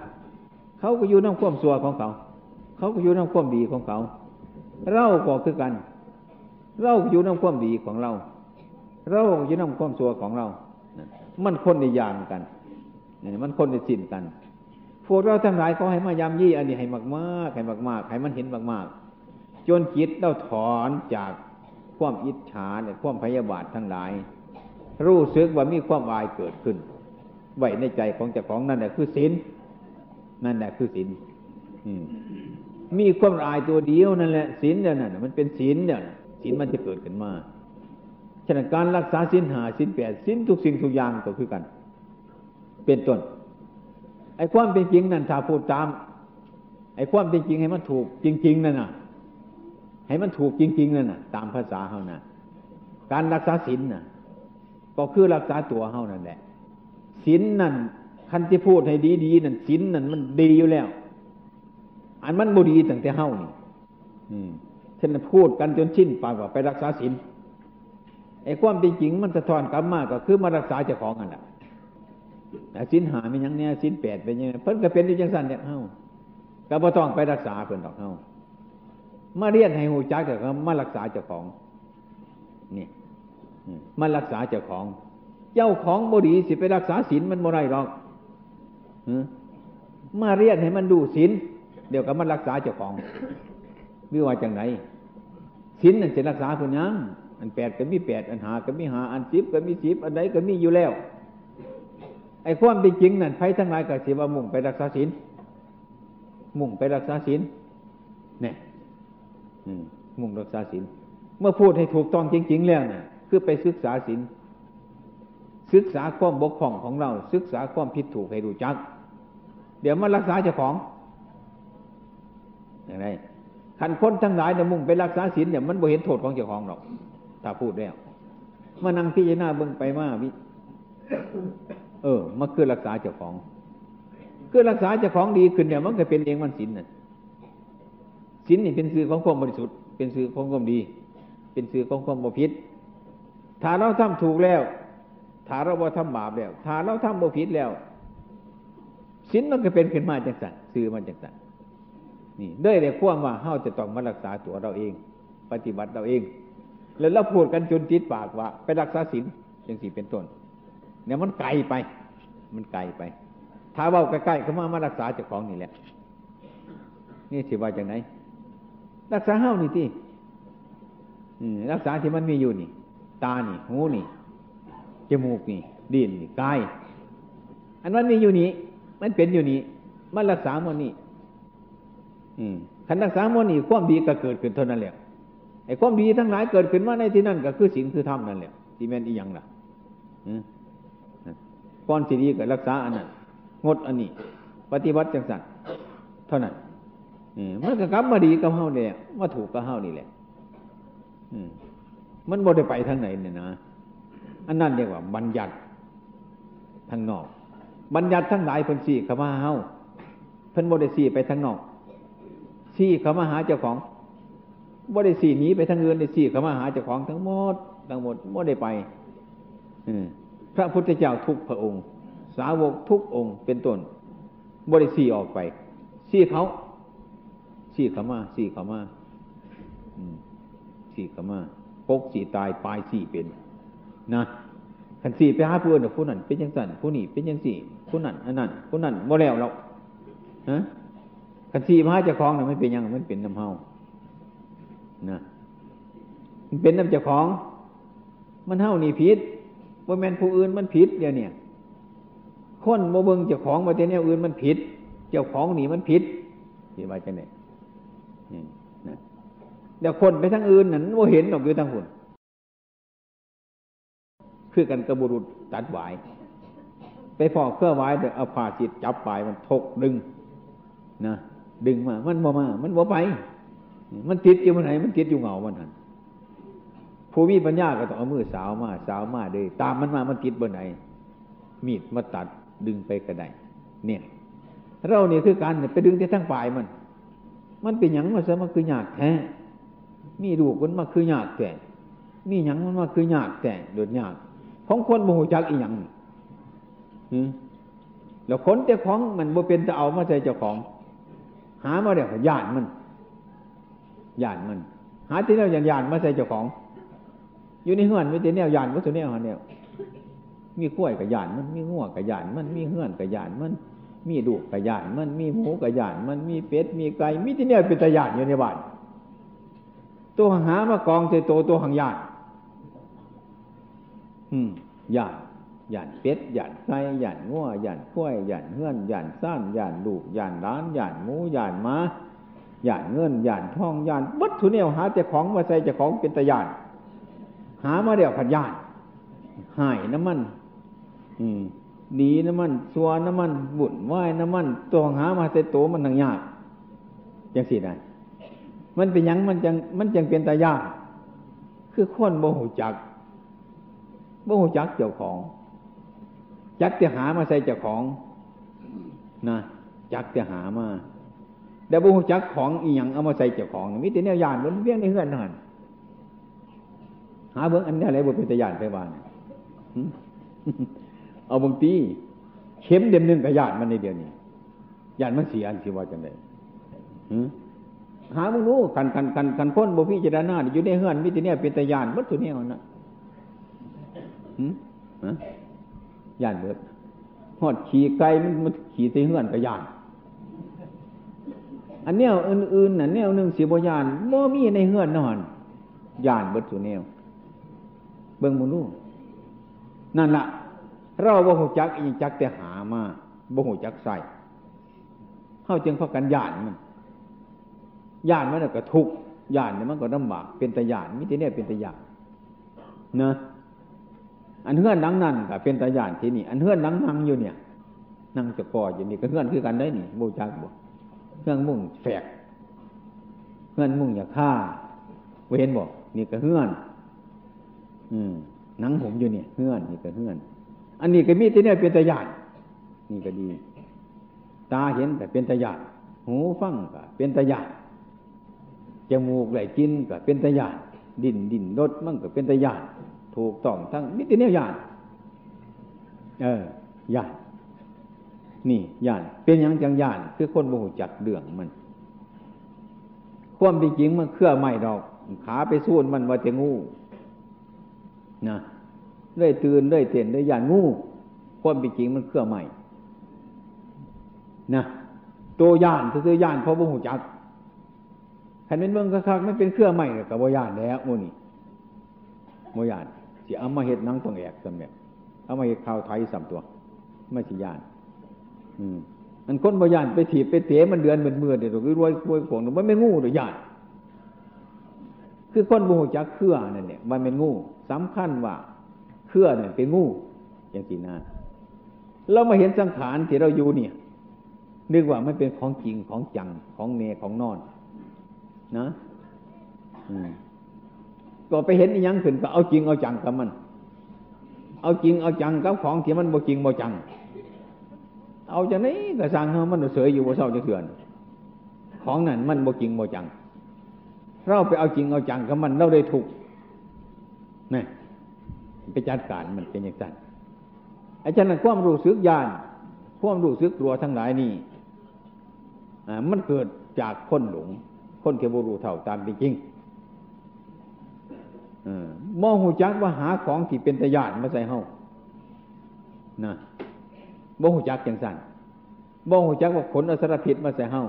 เขาก็อยู่น้ำความสัวของเขา เขาก็อยู่น้ำความดีของเขาเราก็คือกันเราอยู่น้ำความดีของเรา เราอยู่น้ำความสัวของเรา มันคนในยางกันมันคนในสินกันพวกเราทั้งหลายเขาให้มายำยี่อันนี้ให้มากๆให้มากๆให้มันเห็นมากๆจนจิตเราถอนจาก ความอิจฉาเนี่ยความพยาบาททั้งหลาย รู้สึกว่ามีความอายเกิดขึ้น ไว้ในใจของเจ้าของนั่นแหละคือศีลนั่นแหละคือศีลมีความอายตัวเดียวนั่นแหละศีลเนี่ยนั่นน่ะมันเป็นศีลเนี่ยศีลมันจะเกิดขึ้นมาฉะนั้นการรักษาศีลหาศีลแปดศีลทุกสิ่งทุกอย่างก็คือกัน เป็นต้นไอ้ความเป็นจริงนั่นถ้าพูดตามไอ้ความเป็นจริงให้มันถูกจริง ๆนั่นน่ะ ให้มันถูกจริง ๆนั่นน่ะ ตามภาษาเฮานะการรักษาศีลน่ะ ก็คือรักษาตัวเฮานั่นแหละศีลนั่นคันที่พูดให้ดีๆนั่นศีลนั่นมันดีอยู่แล้ว อันมันบ่ดีตั้งแต่เฮานี่ อืมฉันพูดกันจนชินปากว่าไปรักษาศีลไอ้ความเป็นจริงมันสะท้อนกลับมาก็คือมารักษาเจ้าของนั่นแหละแต่สินหาไม่ยังเนี่ยสินแปดเป็นยังไงเพิ่นก็เป็นอยู่จังสันเนี่ยเฮาก็บ่ต้องไปรักษาเพิ่นดอกเฮา มาเรียนให้หูจักเถอะมารักษาเจ้าของนี่มารักษาเจ้าของ เจ้าของบดีสิไปรักษาศีลมันบ่ได้หรอกมาเรียนให้มันดูศีลเดี๋ยวก็มันรักษาเจ้าของวิว่าจังไหนศีลนั่นจะรักษาคนยังอันแปดก็มีแปดอันหาก็มีหาอันสิบก็มีสิบอันใดก็มีอยู่แล้ว ไอ้ความเป็นจริงนั่นไพ่ทั้งหลายก็สิว่ามุ่งไปรักษาศีลมุ่งไปรักษาศีลเนี่ย มุ่งรักษาศีลเมื่อพูดให้ถูกต้องจริง ๆ แล้วเนี่ยคือไปศึกษาศีลศึกษาความบกพร่องของเรา ศึกษาความผิดถูกให้รู้จัก เดี๋ยวมารักษาเจ้าของอย่างไรขันคนทั้งหลายเนี่ยมุ่งไปรักษาศีลเนี่ยมันบ่เห็นโทษของเจ้าของหรอกถ้าพูดแล้วมานั่งพิจารณาเบิ่งไปมาวิเออมาคือรักษาเจ้าของ คือรักษาเจ้าของดีขึ้นเนี่ยมันก็เป็นเองมันศีลน่ะ ศีลนี่เป็นสื่อของความบริสุทธิ์ เป็นสื่อของความดี เป็นสื่อของความบพิษถ้าเราทำถูกแล้ว ถ้าเราบ่ทำบาปแล้ว ถ้าเราทำบ่ผิดแล้วศีลมันก็เป็นขึ้นมาจังสันสื่อมาจังสันนี่ด้วยแต่ความว่าเฮาจะต้องมารักษาตัวเราเอง ปฏิบัติเราเอง แล้วเราพูดกันจนติดปากว่า ไปรักษาศีลอย่างสี่เป็นต้น เนี่ยมันไกลไป มันไกลไป ถ้าเว้าใกล้ๆเข้ามามารักษาเจ้าของนี่แหละ นี่สิว่าจากไหน รักษาเฮ้านี่ที่รักษาที่มันมีอยู่นี่ ตานี่ หูนี่ จมูกนี่ดินนี่กาย อันมันมีอยู่นี่ มันเป็นอยู่นี่ มันรักษามันนี่ขันรักษามันนี่ความดีก็เกิดขึ้นเท่านั้นแหละไอ้ความดีทั้งหลายเกิดขึ้นมาในที่นั่นก็คือศีลคือธรรมนั่นแหละที่แม่นอีหยังล่ะก้อนสีดีกับรักษาอันนั้นงดอันนี้ ปฏิบัติจังสันเท่านั้น มันก็กลับมาดีกับเฮาเนี่ยมาถูกกับเฮานี่แหละมันบ่ได้ไปทางไหนเนี่ยนะอันนั้นเรียกว่า บัญญัติทางนอก บัญญัติทั้งหลายเพิ่นสี่ขมาเฮาเพิ่นบ่ได้สี่ไปทางนอกสี่ขมาหาเจ้าของบ่ได้สี่หนีไปทางอื่นได้สี่ขมาหาเจ้าของทั้งหมดทั้งหมดบ่ได้ไปพระพุทธเจ้าทุกพระองค์ สาวกทุกองค์เป็นต้นบ่ได้สี่ออกไปสี่เขา สี่ขามาสี่ขามาสี่ขามากกสี่ตายปลายสี่เป็น นะขันสี่ไปหาผู้อื่นผู้นั้นเป็นยังสั่นผู้นี้เป็นยังสี่ผู้นั้นอันนั้นผู้นั้นบ่แล้วเราฮะขันสี่มาเจ้าของเนี่ยมันเป็นยังมันเป็นน้ำเฮานะมันเป็นน้ำเจ้าของ มันเฮานี่ผิดว่าแมนผู้อื่นมันผิดเดี๋ยวนี้คนโมเบิงเจ้าของมาแต่แนวอื่นมันผิด เจ้าของหนี่มันผิดที่ว่าจะไหน นะเดี๋ยวคนไปทั้งอื่นนั่นว่าเห็นดอกอยู่ทั้งหุ่นคือกันกระบุรุษตัดหวาย ไปพอเครื่อไว้เดี๋ยวเอาผ่าจิตจับปลายมันทกดึงนะดึงมา มันบ่มา มันบ่ไป มันติดอยู่มันไหน มันติดอยู่เหงามันหันผู้มีปัญญาก็ต้องเอามือสาวมาสาวมาเลยตามมันมา มันติดบนไหน มีดมาตัดดึงไปกระไดเนี่ย เราเนี่ยคือการไปดึงที่ทั้งปลายมัน มันเป็นหยังมาซะมันคือหยาดแท้ มีลูกมันมาคือหยาดแต่ มีหยังมันมาคือหยาดแต่โดดหยาดของคนโมโหจักอีหยังแล้วคนเจ้าของมันบ่เป็นจะเอามาใส่เจ้าของ หามาเดี๋ยวหยาดมันหยาดมัน หาที่แนวหยาดมาใส่เจ้าของ อยู่ในเฮือนไม่ใช่แนวหยาดวัตถุแนวหันแนวมีกล้วยกับหยาดมัน มีงัวกับหยาดมัน มีเฮือนกับหยาดมัน มีดูกกับหยาดมันมีหมูกับหยาดมันมีเป็ดมีไก่มีที่แนวเป็นตะหยาดอยู่ในบ้านตัวหามากองใส่ตัวตัวหังหยาดอืมหยาดหยาดเป็ดหยาดไก่หยาดงัวหยาดกล้วยหยาดเฮือนหยาดซ่านหยาดลูกหยาดล้านหยาดหมูหยาดม้าหยาดเงินหยาดทองหยาดวัตถุแนวหาแต่ของมาใส่แต่ของเป็นตะหยาดหามาเดี๋ยวผัดยาดหายน้ำมัน อืม หนีน้ำมันสัวน้ำมัน บุญไหวน้ำมันตัวหามาใส่โตมันหนังยากยังสิได้มันเป็นยังมันจังมันจังเป็นตายาก คือคนโมโหจักโมโหจักเจ้าของ จักจะหามาใส่เจ้าของนะจักจะหามาเดี๋ยวโมโหจักของอีหยังเอามาใส่เจ้าของมิแต่เนี่ยยานบนเวียงในเฮือนนั่นหาเบื้องอันนี้อะไรบนเป็นตายานไปบ้าน เอาบางทีเข็มเด็มหนึ่งกับยานมันในเดียวนี้ยานมันเสียอันสิว่าจังไดหามึงรู้กันกันกันกันพ้นบ่พี่เจดานาอยู่ในเฮือนมิตรเนี่ยเป็นตะยานวัตถุเนี่ยนะหืมฮะยานเบิดหอดขี่ไกลมันมันขี่ตีเฮือนกับยาน อันแนวอื่นๆน่ะแนวหนึ่งสีบยานบ่มีในเฮือนนอนยานเบิดสุแนวเบิ่งมึงรู้นั่นละ เราบ่หูจักอีจักแต่หามาบ่หูจักใส่เข้าจึงเข้ากันยานมันยานมันก็ทุกยานเนี่ยมันก็ลำบากเป็นตะยานมิติเนี่ยเป็นตะยานนะอันเฮือนนังนั่นก็เป็นตะยานที่นี่ อันเฮือนนังนั่งอยู่เนี่ยนั่งจะก่ออยู่นี่ก็เฮือนคือกันได้นี่บูจักบ่เฮือนมุ่งแฝกเฮือนมุ่งอย่าฆ่าเว้นบอกนี่ก็เฮือน อืมนังผมอยู่เนี่ยเฮือนนี่ก็เฮือน อันนี้ก็มีที่เนี่ยเป็นตะยานนี่ก็ดี ตาเห็นแต่เป็นตะยานหูฟังก็เป็นตะยานจมูกไหลกินก็เป็นตะยานดินดินรถมั่งก็เป็นตะยานถูกต้องทั้งมิติเนียยานเออยานนี่ยานเป็นอย่างจังยานคือคนโมโหจักเรื่องมันความเป็นจริงมันเครื่อไม่ดอก ขาไปสู้มันว่าจะงูนะ เลื่อยตื่นเลื่อยเต้นเลื่อยยานงูความเป็นจริงมันเครื่อไม่นะตัวยานซื้อยานเพราะโมโหจักขันเป็นเมืองคักๆไม่เป็นเครื่องใหม่กับโมยานแล้วโมนี่โมยานสีเอามาเห็ดนังตองแอกสำเร็จเอามาเห็ดข้าวไทยสามตัว ไม่ใช่ยาน อืมมันคนโมยานไปถีบไปเตะมันเดือนเหมือนมือเดี๋ยวก็รวยรวยผงมันไม่งูหรือยาน คือคนโมโหจักเครื่อนั่นเนี่ยมันเป็นงูสำคัญว่า เครือเนี่ยเป็นงูอย่างสีนาเรามาเห็นสังขารที่เราอยู่เนี่ย นึกว่าไม่เป็นของจริงของจังของเนของนอน นะก็ไปเห็นยังขึ้นก็เอาจริงเอาจังกับมัน เอาจริงเอาจังกับของที่มันบ่จริงบ่จัง เอาจากนี้ก็สร้างเฮามันเสยอยู่บ่เศร้าจะเถื่อน ของนั้นมันบ่จริงบ่จัง เราไปเอาจริงเอาจังกับมันเราได้ถูกนี่ ไปจัดการมันเป็นอย่างนั้นอาจารย์ความรู้สึกญาณความรู้สึกตัวทั้งหลายนี่มันเกิดจากคนหลง คนเทวรูเท่าตามเป็นจริงอมองหูจักว่าหาของที่เป็นตะยานมาใส่เฮานะบ่หูจักจังสั่นบ่หูจักว่าขนอสรพิษมาใส่เฮา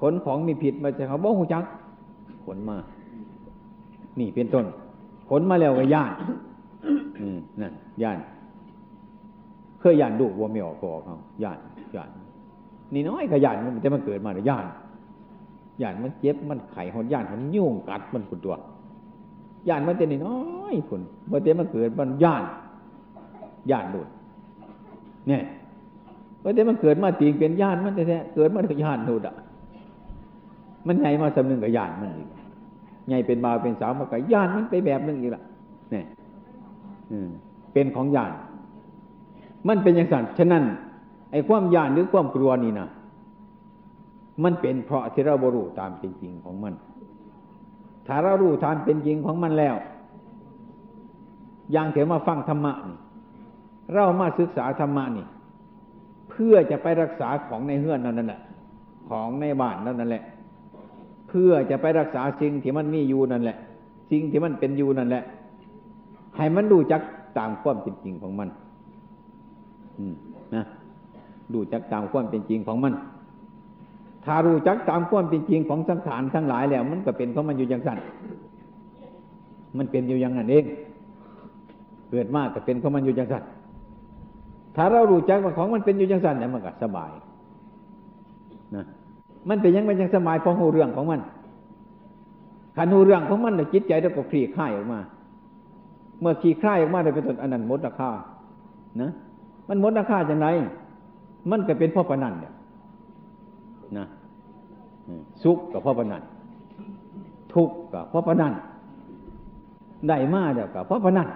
ขนของมีผิดมาใส่เฮาบ่หูจักขนมา นี่เป็นต้น ขนมาแล้วก็ย่าน อืมนั่นย่านเคยย่านดูกวัวไม่ออกก็ออกเขาย่านย่านนี่น้อยก็ย่านมันจะมันเกิดมาเลยย่านย่านมันเจ็บมันไข่หดย่านมันยุ่งกัดมันขุดตัวย่านมันจะนี่น้อยคุณเมื่อเต็มันเกิดมันย่านย่านดูดเนี่ยเมื่อเต็มันเกิดมาตีงเป็นย่านมันแท้ๆเกิดมาถึงย่านดูดอะมันใหญ่มาสำนึงกับย่านมันอีกใหญ่เป็นบ่าวเป็นสาวมากับย่านมันไปแบบนึงอีกละเนี่ย เป็นของย่านมันเป็นอย่างสั่นฉะนั้น ไอ้ความย่านหรือความกลัวนี่นะมันเป็นเพราะที่เราบรู้ตามเป็นจริงของมัน ถ้าเรารู้ตามเป็นจริงของมันแล้ว อย่างเถมาฟังธรรมะนี่ เรามาศึกษาธรรมะนี่ เพื่อจะไปรักษาของในเฮือนนั่นแหละ ของในบ้านนั่นแหละ เพื่อจะไปรักษาสิ่งที่มันมีอยู่นั่นแหละ สิ่งที่มันเป็นอยู่นั่นแหละ ให้มันรู้จักตามความเป็นจริงของมันนะรู้จักตามความเป็นจริงของมัน ถ้ารู้จักตามความเป็นจริงของสังขารทั้งหลายแล้ว มันก็เป็นของมันอยู่อย่างสั้นมันเป็นอยู่อย่างนั้นเอง เกิดมากก็เป็นของมันอยู่อย่างสั้นถ้าเรารู้จักว่าของมันเป็นอยู่อย่างสั้นเนี่ยมันก็สบายนะมันเป็นยังไงยังสบายเพราะหูเรื่องของมันขันหูเรื่องของมันจิตใจเราก็คลี่คลายออกมา เมื่อคลี่คลายออกมาได้เป็นต้นอันนั้นมดราคานะมันมดราคาจังไรมันก็เป็นพ่อปนันเนี่ยนะสุขกับพ่อปนันทุกข์กับพ่อปนันได้มาเดี๋ยวกับพ่อปนัน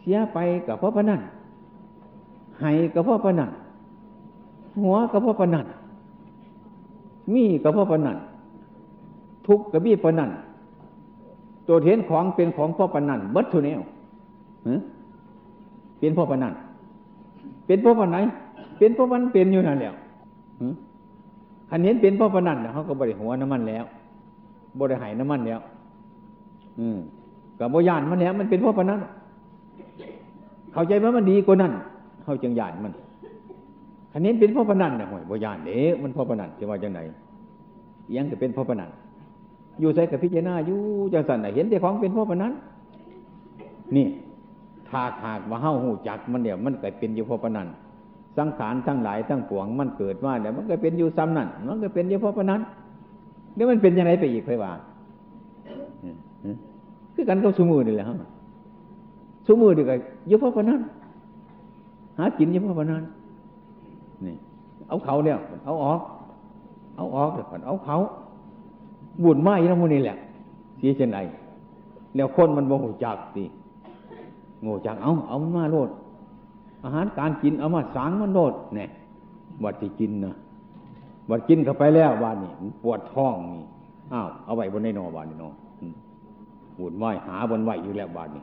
เสียไปกับพ่อปนันให้กับพ่อปนันหัวกับพ่อปนันมีกับพ่อปนันทุกข์กับมีปนัน ตัวเห็นของเป็นของพ่อปนันบัดทุเนวเป็นพ่อปนันเป็นพ่อปนไหน เป็นพ่อมันเป็นอยู่นั่นแหละอันเห็นเป็นพ่อปนันเขาก็บริหัวน้ำมันแล้ว บริหายน้ำมันแล้ว อืมกับบยานมันแล้ว มันเป็นพ่อปนันเข้าใจว่ามันดีกว่านั้นเขาจึงยานมันอันเนี้เป็นพ่อปนันนะห่วยบยานเด้มันพ่อปนันจะว่าจังไหนยังจะเป็นพ่อปนัน อยู่ใส่กับพิจารณาอยู่จังสันเห็นแต่ของเป็นพ่อปนันนี่ถ้าหากว่าเฮ้าหูจักมันเดี๋ยวมันเกิดเป็นอยู่พ่อปนันสังขารทั้งหลายทั้งปวงมันเกิดมาเดี๋ยวมันก็เป็นอยู่ซ้ำนั่นมันก็เป็นอยู่พ่อปนันเดี๋ยวมันเป็นยังไงไปอีกไปว่าคือกันกับสมือนี่แหละฮะสมือดีกับอยู่พ่อปนันหากินอยู่พ่อปนันนี่เอาเขาเนี่ยเอาออก เอาออกเดี๋ยวเอาเขา บุญไม้นะมูนี่แหละเสียเช่นไรแล้วคนมันโมโหจักสิโง่จักเอาเอามันมาโลด อาหารการกินเอามาสางมันโลดเนี่ยวัดที่กินนะวัดกินเข้าไปแล้ววันนี้ปวดท้องนี่อ้าวเอาไว้บนในนอวันนี้นอบุญไหวหาบนไหวอยู่แล้ววันนี้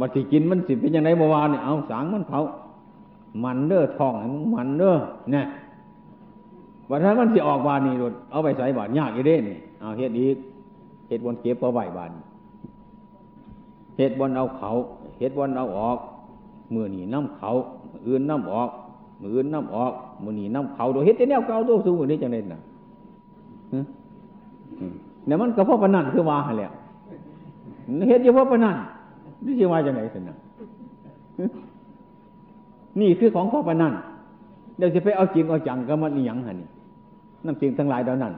วัดที่กินมันสิเป็นยังไงเมื่อวานนี่เอาสางมันเขามันเด้อท้องมึงมันเด้อเนี่ยวันนั้นมันสิออกบานนี่รถเอาไปใส่บานยากอีเด้นี่ เอาเฮ็ดอีกเฮ็ดบนเก็บเอาไว้บานเฮ็ดบนเอาเขาเฮ็ดบนเอาออก มือหนีน้ำเขาอื่นน้ำออก มืออื่นน้ำออก มือหนีน้ำเขาโดยเฮ็ดแต่แนวเก่าตัวสูงกว่านี้จังเล่นนะเนี่ยมันก็พ่อปนันคือว่าแล้วเฮ็ดเฉพาะปนันนี่จะว่าจังไหนสินะนี่คือของพ่อปนันเดี๋ยวจะไปเอาจริงเอาจังก็มันนี่ยังฮะนี่น้ำจริงทั้งหลายเดานั้น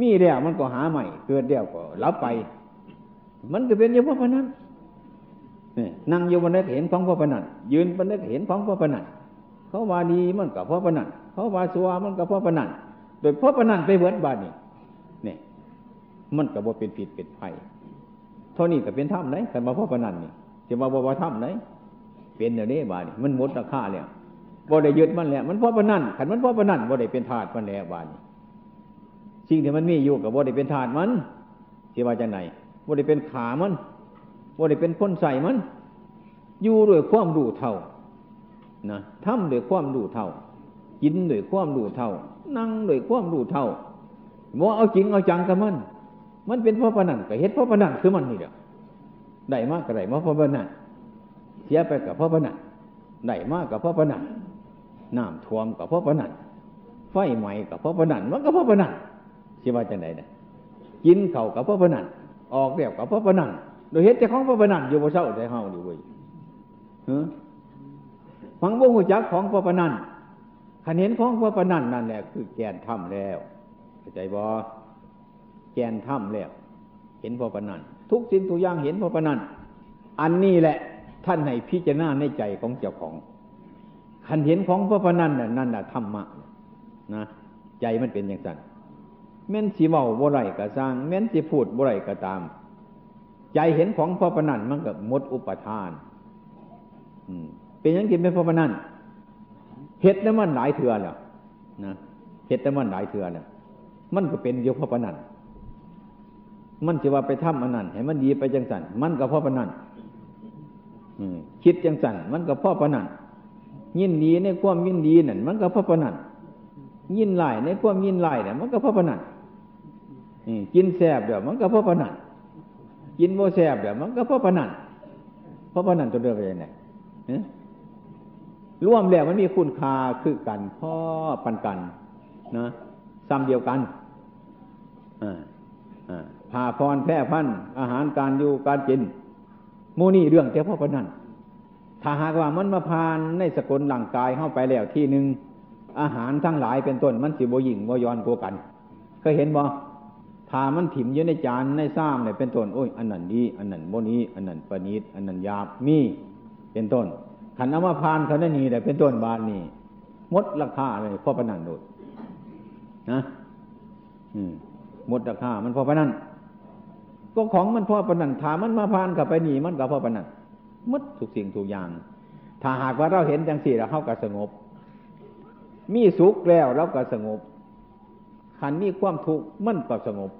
มีเดียวมันก็หาใหม่ เกิดเดียวก็รับไป มันก็เป็นเฉพาะปนันนั่งอยู่บนนั้นเห็นของพ่อปนันยืนบนนั้นเห็นของพ่อปนันเขาว่าดีมันกับพ่อปนันเขาว่าสัวมันกับพ่อปนันโดยพ่อปนันไปเบิดบาดนี่เนี่ย มันกับว่าเป็นผิดเป็นไฟเท่านี้ก็เป็นถ้ำไหนกันมาพ่อปนันนี่จะมาบอกว่าถ้ำไหนเป็นเดี๋ยวนี้บาดนี่มันหมดราคาแล้วบ่ได้ยึดมันแล้วมันพ่อปนันขันมันพ่อปนันบ่ได้เป็นธาตุมันแล้วบาดนี่ สิ่งที่มันมีอยู่กับบ่ได้เป็นธาตุมันที่ว่าจะไหนบ่ได้เป็นขามันว่าได้เป็นคนใส่มัน อยู่ด้วยความรู้เท่านะทำด้วยความรู้เท่ากินด้วยความรู้เท่า นั่งด้วยความรู้เท่าว่าเอาจริงเอาจังกับมัน มันเป็นพ่อปนันกับเฮ็ดพ่อปนันคือมันนี่เดียวได้มากก็ได้มาเพราะว่านั่นเสียไปกับเพราะว่านั่นได้มากกับเพราะว่านั่นน้ำท่วมกับเพราะว่านั่นไฟไหม้กับเพราะว่านั่นมันก็เพราะว่านั่ นสิว่าจังไดเนี่ยกินเข่ากับพระว่านั่นออกเรียบกับพระว่านั่นโดยเหตุเจ้าของพระว่านั่นอยู่บ่เศร้าใจเฮาดิเว้ยฟังบ่ฮู้จักของพระว่านั่นคันเห็นของพระว่านั่นนั่นแหละคือแกนถ้ำแล้วเข้าใจบ่แกนถ้ำแล้ว เห็นพอปานนันทุกสิ่งทุกอย่างเห็นพอปานนันอันนี้แหละท่านให้พิจารณาในใจของเจ้าของขันเห็นของพระปนันนั่นน่ะธรรมะนะใจมันเป็นอย่างนั้น แม้นสีเมาบ่ไรก็สร้าง แม้นสีพูดบ่ไรก็ตาม ใจเห็นของพระปนันมันก็มดอุปทานเป็นอยังกินเป็นพระปนันเห็ดนั้นมันหลายเถื่อแล้วนะเห็ดนั้นมันหลายเถื่อแล้วมันก็เป็นโยพระปนันมันจะว่าไปทำอันนั้นให้มันดีไปจังสันมันก็พ่อปนันคิดจังสันมันก็พ่อปนันยินดีในความยินดีนั่นมันก็พ่อปนันยินไล่ในความยินไล่เนี่ยมันก็พ่อปนัน กินแสบเดี๋ยวมันก็พอปนันกินโมแสบเดี๋ยวมันก็พอปนันพอปนันตัวเดียวไปยังไงร่วมแล้วมันมีคุณค่าคือกันพ่อปันกันนะซ้ำเดียวกันอ่าผ่าพรแพร่พัน อาหารการอยู่การกินมูนี่เรื่องแต่พ่อพนันถ้าหากว่ามันมาพานในสกุลหลังกายเข้าไปแล้วที่หนึ่งอาหารทั้งหลายเป็นต้นมันสิบยิงบย้อนกกันเคยเห็นบ่ ถ้ามันถิ่มอยู่ในจานในซ้ำเนี่ยเป็นต้นโอ้ยอันนั้นดีอันนั้นโมนี้ อันนั้นประณีตอันนั้นยาบมีเป็นต้นขันเอามาพานเขาได้นี่แต่เป็นต้นบานนี่มดราคาเลยพ่อพนันโดดนะมดราคามันพ่อปนันก็ของมันพ่อปนันถามันมาพานกับไปหนีมันกับพ่อปนันมดทุกสิ่งทุกอย่าง ถ้าหากว่าเราเห็นจังสี่เราเข้ากับสงบ มีสุขแล้วเราก็สงบขันมีความทุกข์มันก็สงบ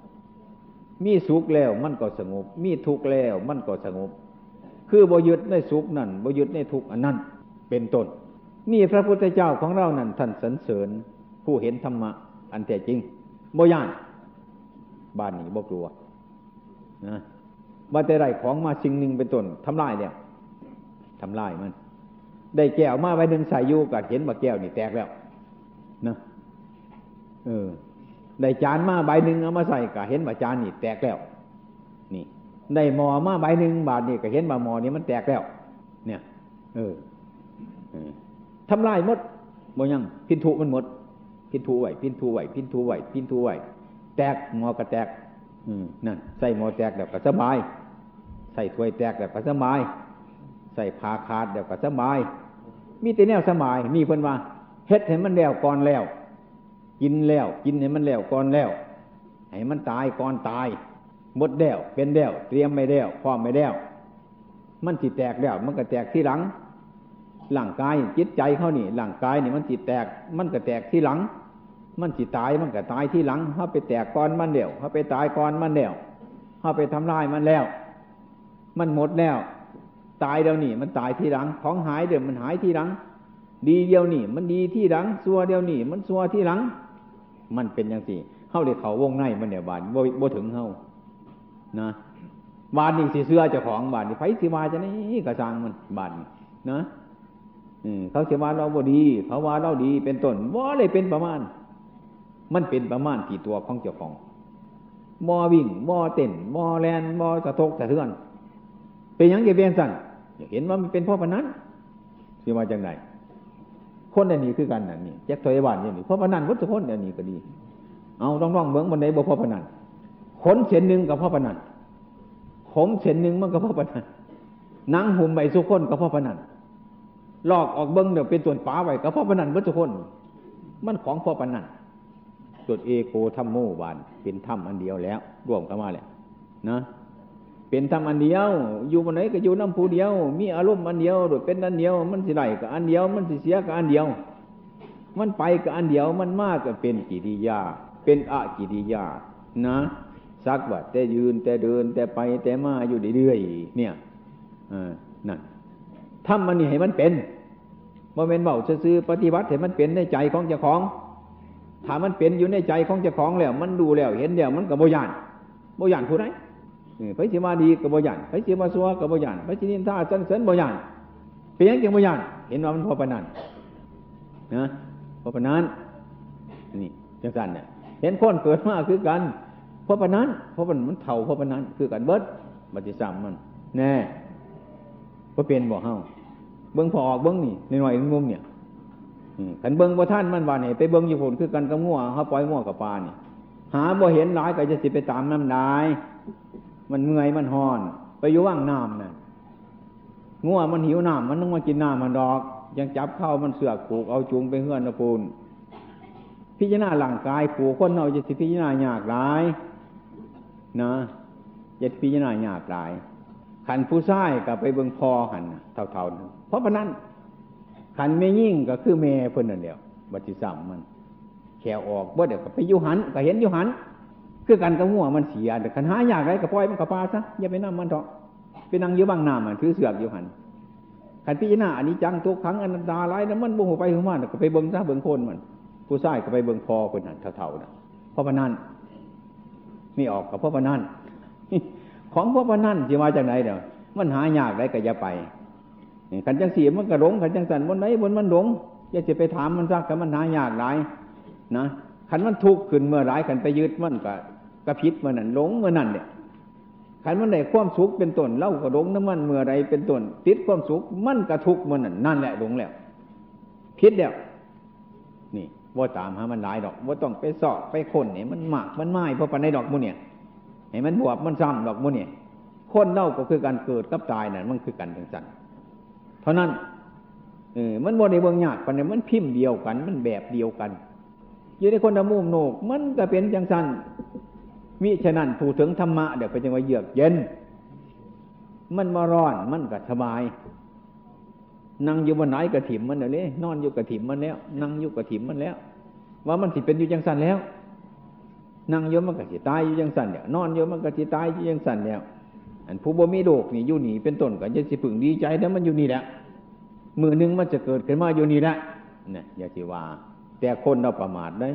มีสุขแล้วมันก็สงบ มีทุกข์แล้วมันก็สงบ คือบยึดในสุขนั่นบยึดในทุกข์อันนั้นเป็นต้น นี่พระพุทธเจ้าของเรานั่นท่านสรรเสริญผู้เห็นธรรมะ อันแท้จริงโบย่านบ้านนี้บ่กลัวนะว่าแต่ไรของมาสิ่งหนึ่งเป็นต้นทำลายเนี่ยทำลายมัน ได้แก้วมาไว้หนึ่งใส่ยูกัดเห็นว่าแก้วนี่แตกแล้วนะเออ ได้จานมาใบหนึ่งเอามาใส่ก็เห็นว่าจานนี่แตกแล้ว นี่ ได้หมอมาใบหนึ่งบาทนี่ก็เห็นว่าหมอนี่มันแตกแล้ว เนี่ย เออทำลายหมดบ่ยังพินทุมันหมด พินทุไหวพินทุไหวพินทุไหวพินทุไหวแตกหมอกระแตก อืมนั่นใส่หมอแตกเดี๋ยวก็สบาย ใส่ถ้วยแตกเดี๋ยวก็สบาย ใส่ผ้าขาดเดี๋ยวก็สบาย มีแต่แนวสบายนี่เพิ่นว่าเฮ็ดให้มันแล้วก่อนแล้ว กินแล้ว กินให้มันแล้วก่อนแล้วให้มันตายก่อนตายหมดแล้วเป็นแล้วเตรียมไม่แล้วพร้อมไม่แล้วมันจิตแตกแล้ว มันก็แตกที่หลังหลังกายจิตใจเขานี่หลังกายนี่มันจิตแตก มันก็แตกที่หลัง มันสิตายมันก็ตายที่หลังเขาไปแตกก่อนมันเดี่ยวเขาไปตายก่อนมันเดี่ยวเขาไปทำลายมันแล้ว มันหมดแล้ว ตายเดี๋ยวนี้มันตายที่หลัง ของหายเดี๋ยวมันหายที่หลัง ดีเดียวนี่มันดีที่หลังซัวเดียวนี่มันซัวที่หลัง มันเป็นอย่างสี่เข้าเดี๋ยเขาวงในมันเดี๋ยวบานโบถึงเข้านะบานนี่สิเสื้อเจ้าของบานนี่ไฟสิวาจะนี่กระซังมันบานนะเขาเสียว่าเราบ่ดีเขาว่าเราดีเป็นต้นว่าเลยเป็นประมาณ มันเป็นประมาณกี่ตัวของเจ้าของมอวิ่งมอเต้นมอแลนมอสะทกสะเทือน เป็นอย่างเดียวเบียนสั่นเห็นว่ามันเป็นพ่อพนันสิมาจากไหน คนอันนี้คือกันนั่นนี่แจ็คถอยบ้านอย่างนี้พ่อพนันวัตถุคนอันนี้ก็ดี เอาต้องร้องเบิ้งบันไดบ่พ่อพนันขนเส้นหนึ่งกับพ่อพนันขมเส้นหนึ่งมันกับพ่อพนันนังหุ่มใบสุคนกับพ่อพนันลอกออกเบิ้งเดี๋ยวเป็นตัวนป้าไว้กับพ่อพนันวัตถุคน มันของพ่อพนันจุดเอโกธรรมโมบานเป็นธรรมอันเดียวแล้วร่วมกันมาแหละนะ เป็นธรรมอันเดียว อยู่บนไหนก็อยู่น้ำผู้เดียว มีอารมณ์อันเดียวโดยเป็นอันเดียว มันสิไหลกับอันเดียว มันสิเสียกับอันเดียว มันไปกับอันเดียว มันมากก็เป็นกิริยา เป็นอะกิริยา นะสักว่าแต่ยืนแต่เดิน แต่ไปแต่มาอยู่เรื่อยๆเนี่ยนั่นทำมันนี่ให้มันเป็นโมเมนเบาซื้อปฏิบัติให้มันเป็นในใจของเจ้าของถ้ามันเป็นอยู่ในใจของเจ้าของแล้ว มันดูแล้วเห็นแล้วมันกับโบยานโบยานผู้ใดเออ ไปสิมาดีกับบ่ยันไปสิมาซัวกับบ่ยันไปสินินท่าสันเสริญบ่ยันเป็นหยังจังบ่ยันเห็นว่ามันพอปานนั้นนะพอปานนั้นนี่จังสันเนี่ยเห็นคนเกิดมาคือกันพราะปานนั้นเพราะมันมันเท่าพราะปานนั้นคือกันเบิดบัติสัมมัน แน่ก็เป็นบ่เฮาเบิ้งพอออกเบิ้งนี่หน่อยงุมเนี่ยขันเบิ้งบ่ท่านมันว่าเนี่ยไปเบิ้งอยู่ผลคือกันกับงัวเขาปล่อยงัวกับปลาเนี่ยหาบ่เห็นหลายก็จะสิไปตามน้ำได้ มันเมื่อยมันหอน ไปอยู่ว่างน้ำน่ะงัวมันหิวน้ำมันต้องมากินน้ำมันดอก ยังจับเข้ามันเสือกผูกเอาจูงไปเฮือนนะปูนพิจารณาหลังกายผูกคนเราจะสิพิจารณาหยากหลายนะจะพิจารณาหยากหลายขันผู้ชายกับไปเบิ่งพอหันเท่าๆเพราะฉะนั้นขันไม่ยิ่งก็คือเมเพิ่นนั่นเดียวบัติสัมมันแขวออกบ่เดี๋ยวก็ไปยุหันก็เห็นยุหัน คือกันกับหัวมันเสียแต่ขันหาอยากไรก็ปล่อยมันกับปลาซะอย่าไปนั่งมันเถอะไปนั่งอยู่บางน้ำมันถือเสือกอยู่หันขันพิจารณาอันนี้จังทุกครั้งอนันตาไรน้ำมันบุหัวไปหัวมันก็ไปเบิ่งซะเบิ่งคนมัน ผู้ชายก็ไปเบิ่งพอคนนั้นเท่าๆนะเพราะว่านั่นไม่ออกกับเพราะว่านั่นของเพราะว่านั่นจะมาจากไหนเดี๋ยวมันหายากไรก็อย่าไปขันจังเสียมันกระหลงขันจังสันบนไหนบนมันหลงอย่าจะไปถามมันซักกับมันหายากหลายนะขันมันทุกข์ขึ้นเมื่อไรขันไปยึดมันก็ กระพิษเมื่อนั้นหลงเมื่อนั้นเนี่ยขันมันได้ความสุขเป็นต้นเล่ากระหลงน้ำมันเมื่อไรเป็นต้นติดความสุขมันกระทุกเมื่อนั้นนั่นแหละหลงแล้วพิษแล้วนี่ว่าตามหามันหลายดอกว่าต้องไปสอบไปคนเนี่ยมันหมากมันไม้เพราะปันในดอกมูเนี่ยเห็นมันบวบมันซ้ำดอกมูเนี่ยคนเล่าก็คือการเกิดกับตายนั่นมันคือกันจังสันเท่านั้นเออมันบ่ในเบื้องยากปันเนี่ยมันพิมพ์เดียวกัน มันแบบเดียวกัน อยู่ในคนละมุมโนก มันก็เป็นจังสัน มิฉะนั้นผู้ถึงธรรมะเดี๋ยวไปจังว่าเยือกเย็น มันมาร้อนมันก็สบาย นั่งอยู่บนไหนกระถิ่มมันเดี๋ยวนี้นอนอยู่กระถิ่มมันแล้ว นั่งอยู่กระถิ่มมันแล้ว ว่ามันสิเป็นอยู่จังสันแล้ว นั่งอยู่มันก็สิตายอยู่จังสันเนี่ยนอนอยู่มันก็สิตายอยู่จังสันแล้วอันผู้บ่มีโรคนี่อยู่หนีเป็นต้นก็จะสิพึงดีใจแต่มันอยู่นี่แหละมือหนึ่งมันจะเกิดขึ้นมาอยู่นี่แหละเนี่ยอย่าสิว่า แต่คนเราประมาทได้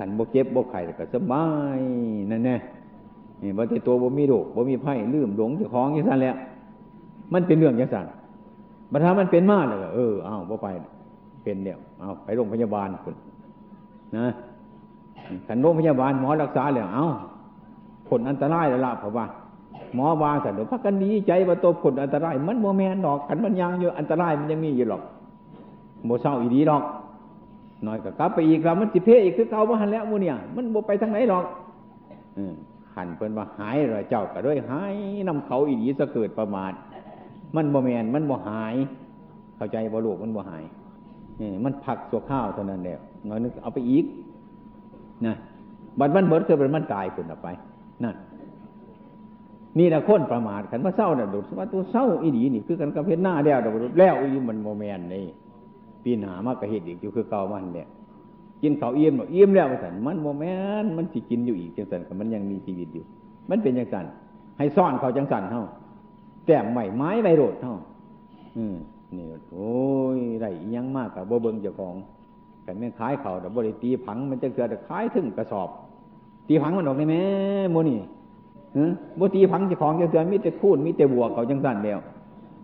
ขันบ่เจ็บบ่ไข้ก็สบายนั่นแน่นี่บ่ต่ตัวบ่มีโรคบ่มีไผ่ลืมหลงเจ้าของจังสั่นแล้วมันเป็นเรื่องจังสั่นบัดถ้ามันเป็นมากเลยเออเอาบ่ไปเป็นเดียวเอาไปโรงพยาบาลคุณนะขันโรงพยาบาลหมอรักษาเลยเอาผลอันตรายแล้วล่ะเพราะว่าหมอบางสันเดี๋ยวพักกันดีใจว่าตัวผลอันตราย มันโมแมนดอกขันมันยังอยู่อันตรายมันยังมีอยู่หรอกโมเศร้าอีดีหรอก น่อยก็กลับไปอีกแล้วมันสิเพอีกคือเก่ามาหันแล้วมูเนี่ย มันโมไปทางไหนหรอกขันเพิ่นว่าหายเลยเจ้าก็ด้วยหายนำเขาอีดีสะเกิดประมาทมันโมแมนมันโมหาย เข้าใจบ่ลูกมันโมหายมันผักตัวข้าวเท่านั้นแหละน้อยนึกเอาไปอีกนะบัดมันเบิดคือมันตายคนออกไปนั่นนี่แหละคนประมาทขันว่าเศร้าเนี่ยดูว่าตัวเศร้าอีดีนี่คือกันกับเพชรหน้าแล้วดอกแล้วอีมันโมแมนนี่ ปีหนามากกระเหตุอีกอยู่คือเก่ามันเนี่ยกินเขาเอี่ยมเอี่ยมแล้วสันมันโมแมนมันสิกินอยู่อีกจังสันมันยังมีชีวิตอยู่ มันเป็นจังสันให้ซ่อนเขาจังสันเท่าแต้มใหม่ไม้ใบโรดเท่าอืมนี่โอ้ยไรยังมากกับโบเบิงเจ้าของแต่ไม่ขายเขาแต่บริตีผังมันจะเกิดขายถึงกระสอบ ตีผังมันออกได้ไหมโมนี่บ่ตีผังเจ้าของเจ้าเตือมีแต่คูนมีแต่บวกเขาจังสันเดียว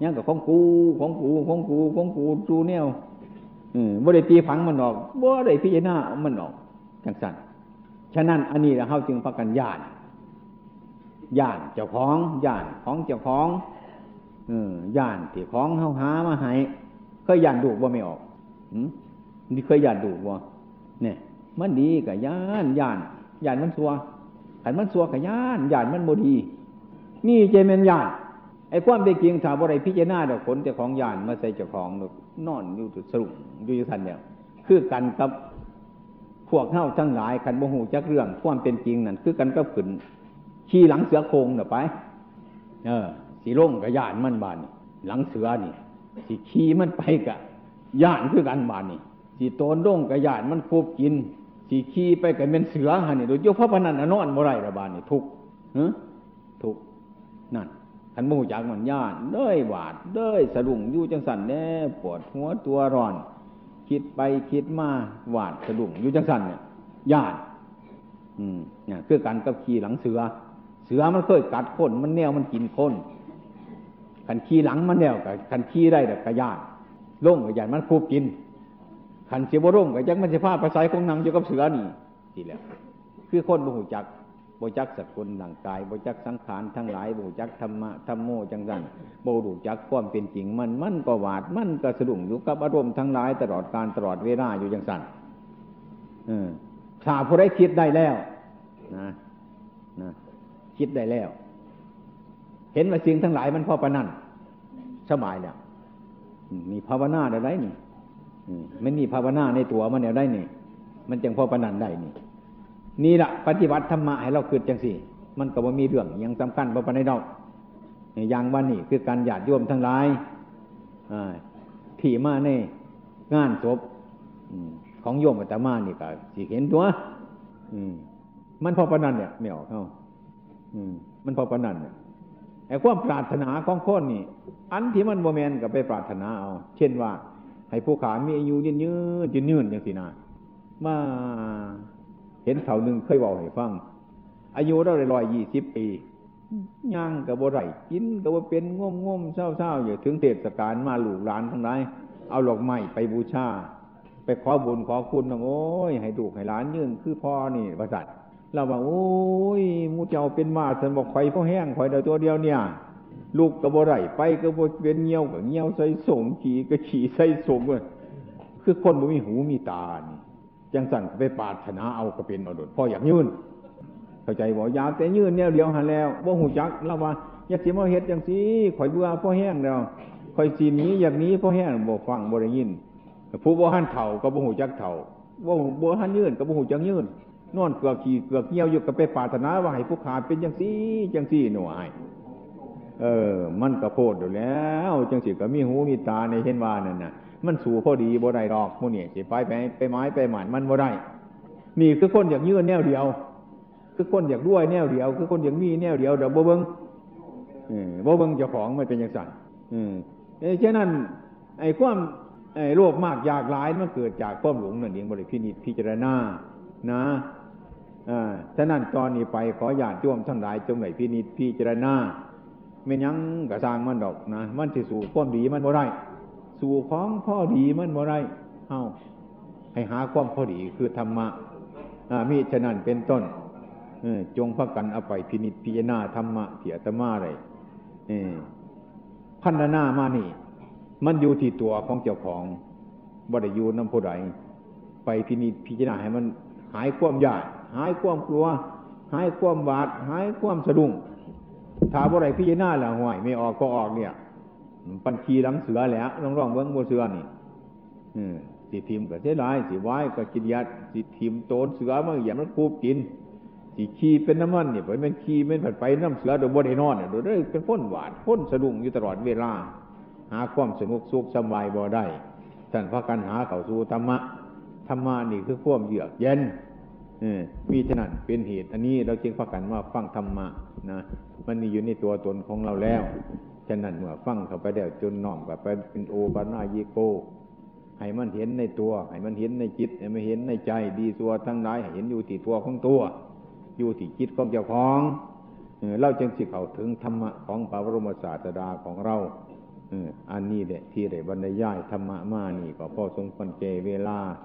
ยังกับของกูของกูของกูของกูจูเนี่ย บ่ได้ตีผังมันออกบ่ได้พิจารณามันออกจังสันฉะนั้นอันนี้เราเข้าจึงประกันญาติญาติเจ้าของญาติของเจ้าของเออย่านที่ของเฮาหามาให้เคยย่านดูบ่ไม่ออกนี่เคยย่านดูบ่เนี่ยมันดีกับย่านย่านย่านมันซัวขันมันซัวกับย่านย่านมันบดี นี่เจเมนย่าน ไอ้ความเป็นจริงถามว่าไรพิจารณาดอกผลเจ้าของยานมาใส่เจ้าของนอนอยู่สรุปอยู่ทันเนี่ยคือกันกับพวกเฮาทั้งหลายขันโมหูจักเรื่องความเป็นจริงนั่นคือกันก็ขึ้นขี่หลังเสือโคงเน่ะไป เออ สีร่งกับยานมันบานนี่หลังเสือนี่สีขี่มันไปกับยานคือกันบานนี่สีโตนร่งกับยานมันควบกินสีขี่ไปกับเป็นเสือฮะนี่โดยเฉพาะพนันอนอนบ่ไรระบานนี่ทุกเฮ้ทุกนั่น ขันมูจากมันย่านเด้ยหวาดเด้ยสะดุ้งอยู่จังสันแน่ปวดหัวตัวร้อน คิดไปคิดมาหวาดสะดุ้งอยู่จังสันเนี่ยย่าน อืมเนี่ยคือการกับขี่หลังเสือ เสือมันเคยกัดคนมันแนวมันกินคนขันขี้หลังมันแนวกับขันขี้ได้แบบกระยานล่งกับยานมันคูบกินขันเสียบร่มกับจักมันจะพาภาษาของนางอยู่กับเสือนี่ทีแล้วคือคนบุหูจัก บจักสกุลร่างกายบจักสังขารทั้งหลายบจักธรรมะธรรมโมจังสันบุรูจักความเป็นจริงมันมันก็หวาดมันก็สะดุ้งอยู่กับอารมณ์ทั้งหลายตลอดการตลอดเวลาอยู่จังสันเออถ้าผู้ใดคิดได้แล้วนะนะคิดได้แล้ว เห็นว่าสิ่งทั้งหลายมันพอประนันสบายแล้วมีภาวนาได้ไรนี่มันมีภาวนาในตัวมันเดียวได้นี่ มันจึงพอประนันได้นี่ นี่แหละปฏิบัติธรรมะให้เราเกิดจังสี่ มันก็ว่มีเรื่องยังสำคัญพอปในดอกอย่างว่านี่คือการหยาดโยมทั้งหลายที่มาในงานศพของโยมอาตมานี่ก็สิเห็นตัวมันพอปนันเนี่ยไม่ออกเข้ามันพอปนันเนี่ยไอ้ความปรารถนาของคนนี่ อันที่มันโมเมนกับไปปรารถนาเอาเช่นว่า ให้ผู้ขามีอายุยืนยืนยืนยืนอย่างสินามา เห็นเถ่าหนึ่งเคยบอกให้ฟัง อายุเราได้ร้อยยี่สิบปีย่างกับบ่ไรกินกับบ่เป็นง่มง่มเศร้าเศร้าอยู่ถึงเทศกาลมาหลูกหลานทั้งหลายเอาหลอกไม้ไปบูชา ไปขอบุญขอคุณโอ้ย ให้ดูกให้หลานยืนคือพ่อนี่ประสัตเราบอกโอ้ยมูเจ้าเป็นมาสันบอกไข่พ่อแห้งไข่เดียวตัวเดียวเนี่ย ลูกกระโบไรไปกระโบเป็นเงี้ยวกับเงี้ยวใส่ส่งขี่กระขี่ใส่ส่งเลยคือคนบ่มีหูมีตานี่ จังสั่นไปปาถนาเอากระเป็นเอาดดพ่ออยากยืนเข้าใจบอกอยากแต่ยืนแนวเดียวหันแล้วว่าหูจักเราว่าอยากเสียมาเฮ็ดจังสีข่อยเบื่อพ่อแห้งแล้วข่อยสีนี้อย่างนี้พ่อแห้งบอกฟังบ่ได้ยินผู้บ่หันเถ่าก็บ่หูจักเถ่าบ่บ่หันยืนก็บ่หูจักยืนนอนเกือกขี่เกือกเงี้ยวอยู่กับไปปาถนาว่าให้ผู้ขาเป็นจังซี่จังซี่หน่วยเออ มันกระโพดอยู่แล้ว จังสิก็มีหูมีตาในเห็นว่านั่นน่ะ มันสู่พอดีบ่ได้ดอกมูนี่สิไปไปไปไม้ไปหมันมันบ่ได้ นี่คือคนอยากยืนแนวเดียว คือคนอยากด้วยแนวเดียว คือคนอยากมีแนวเดียวเดี๋ยวบ่เบิ้งบ่เบิ้งเจ้าของมันเป็นอย่างสั่นอืมเอ้ฉะนั้น ไอ้ความไอ้โรคมากอยากหลายมันเกิดจากความหลงนั่นเองบริพินิจพิจารณานะอ่าฉะนั้นตอนนี้ไปขอญาติโยมทั้งหลายจงไหนพินิจพิจารณาไม่ยั้งกระสางมันดอกนะ มันจะสู่ความดีมันบ่ได้ สู่ของพ่อดีมันบ่ได้เอ้าให้หาความพอดีคือธรรมะมีฉะนั้นเป็นต้นจงพักกันเอาไปพินิจพิจารณาธรรมะเถียตมาอะไรพันนามานี่ มันอยู่ที่ตัวของเจ้าของบริยูน้ำผู้ใดไปพินิจพิจารณาให้มันหายความยากหายความกลัว หายความบาด หายความสะดุ้งถ้าบ่ไรพิจารณาล้วห่วยไม่ออกก็ออกเนี่ย ปัญชีหลังเสือแล้วลองร้องเบื้องบนเสือนี่สิทิมก็เสียดายสิไว้ก็กินยัดสิทิมโตนเสือมันอย่างมันคูบกินสิขี้เป็นน้ำมันเนี่ยไปเป็นขี้เป็นผัดไปน้ำเสือโดยบนไอ้นอนเนี่ยโดยได้เป็นพ้นหวานพ้นสะดุ้งอยู่ตลอดเวลา หาความสนุกสุขสบายบ่ได้ท่านพระกันหาเข่าสู่ธรรมะธรรมะนี่คือความเยือกเย็นมีฉะนั้นเป็นเหตุ อันนี้เราจึงพักกันว่าฟังธรรมะนะมันมีอยู่ในตัวตนของเราแล้ว ฉะนั้นเมื่อฟังเข้าไปแล้วจนน้อมกับไปเป็นโอปานายิโก ให้มันเห็นในตัว ให้มันเห็นในจิต ให้มันเห็นในใจ ดีตัวทั้งหลายให้เห็นอยู่ที่ตัวของตัว อยู่ที่จิตของเจ้าของเราจึงสิเข้าถึงธรรมะของพระบรมศาสดาของเราอันนี้แหละที่ได้บรรยายธรรมะมานี่ก็พอสมควรเจเวลา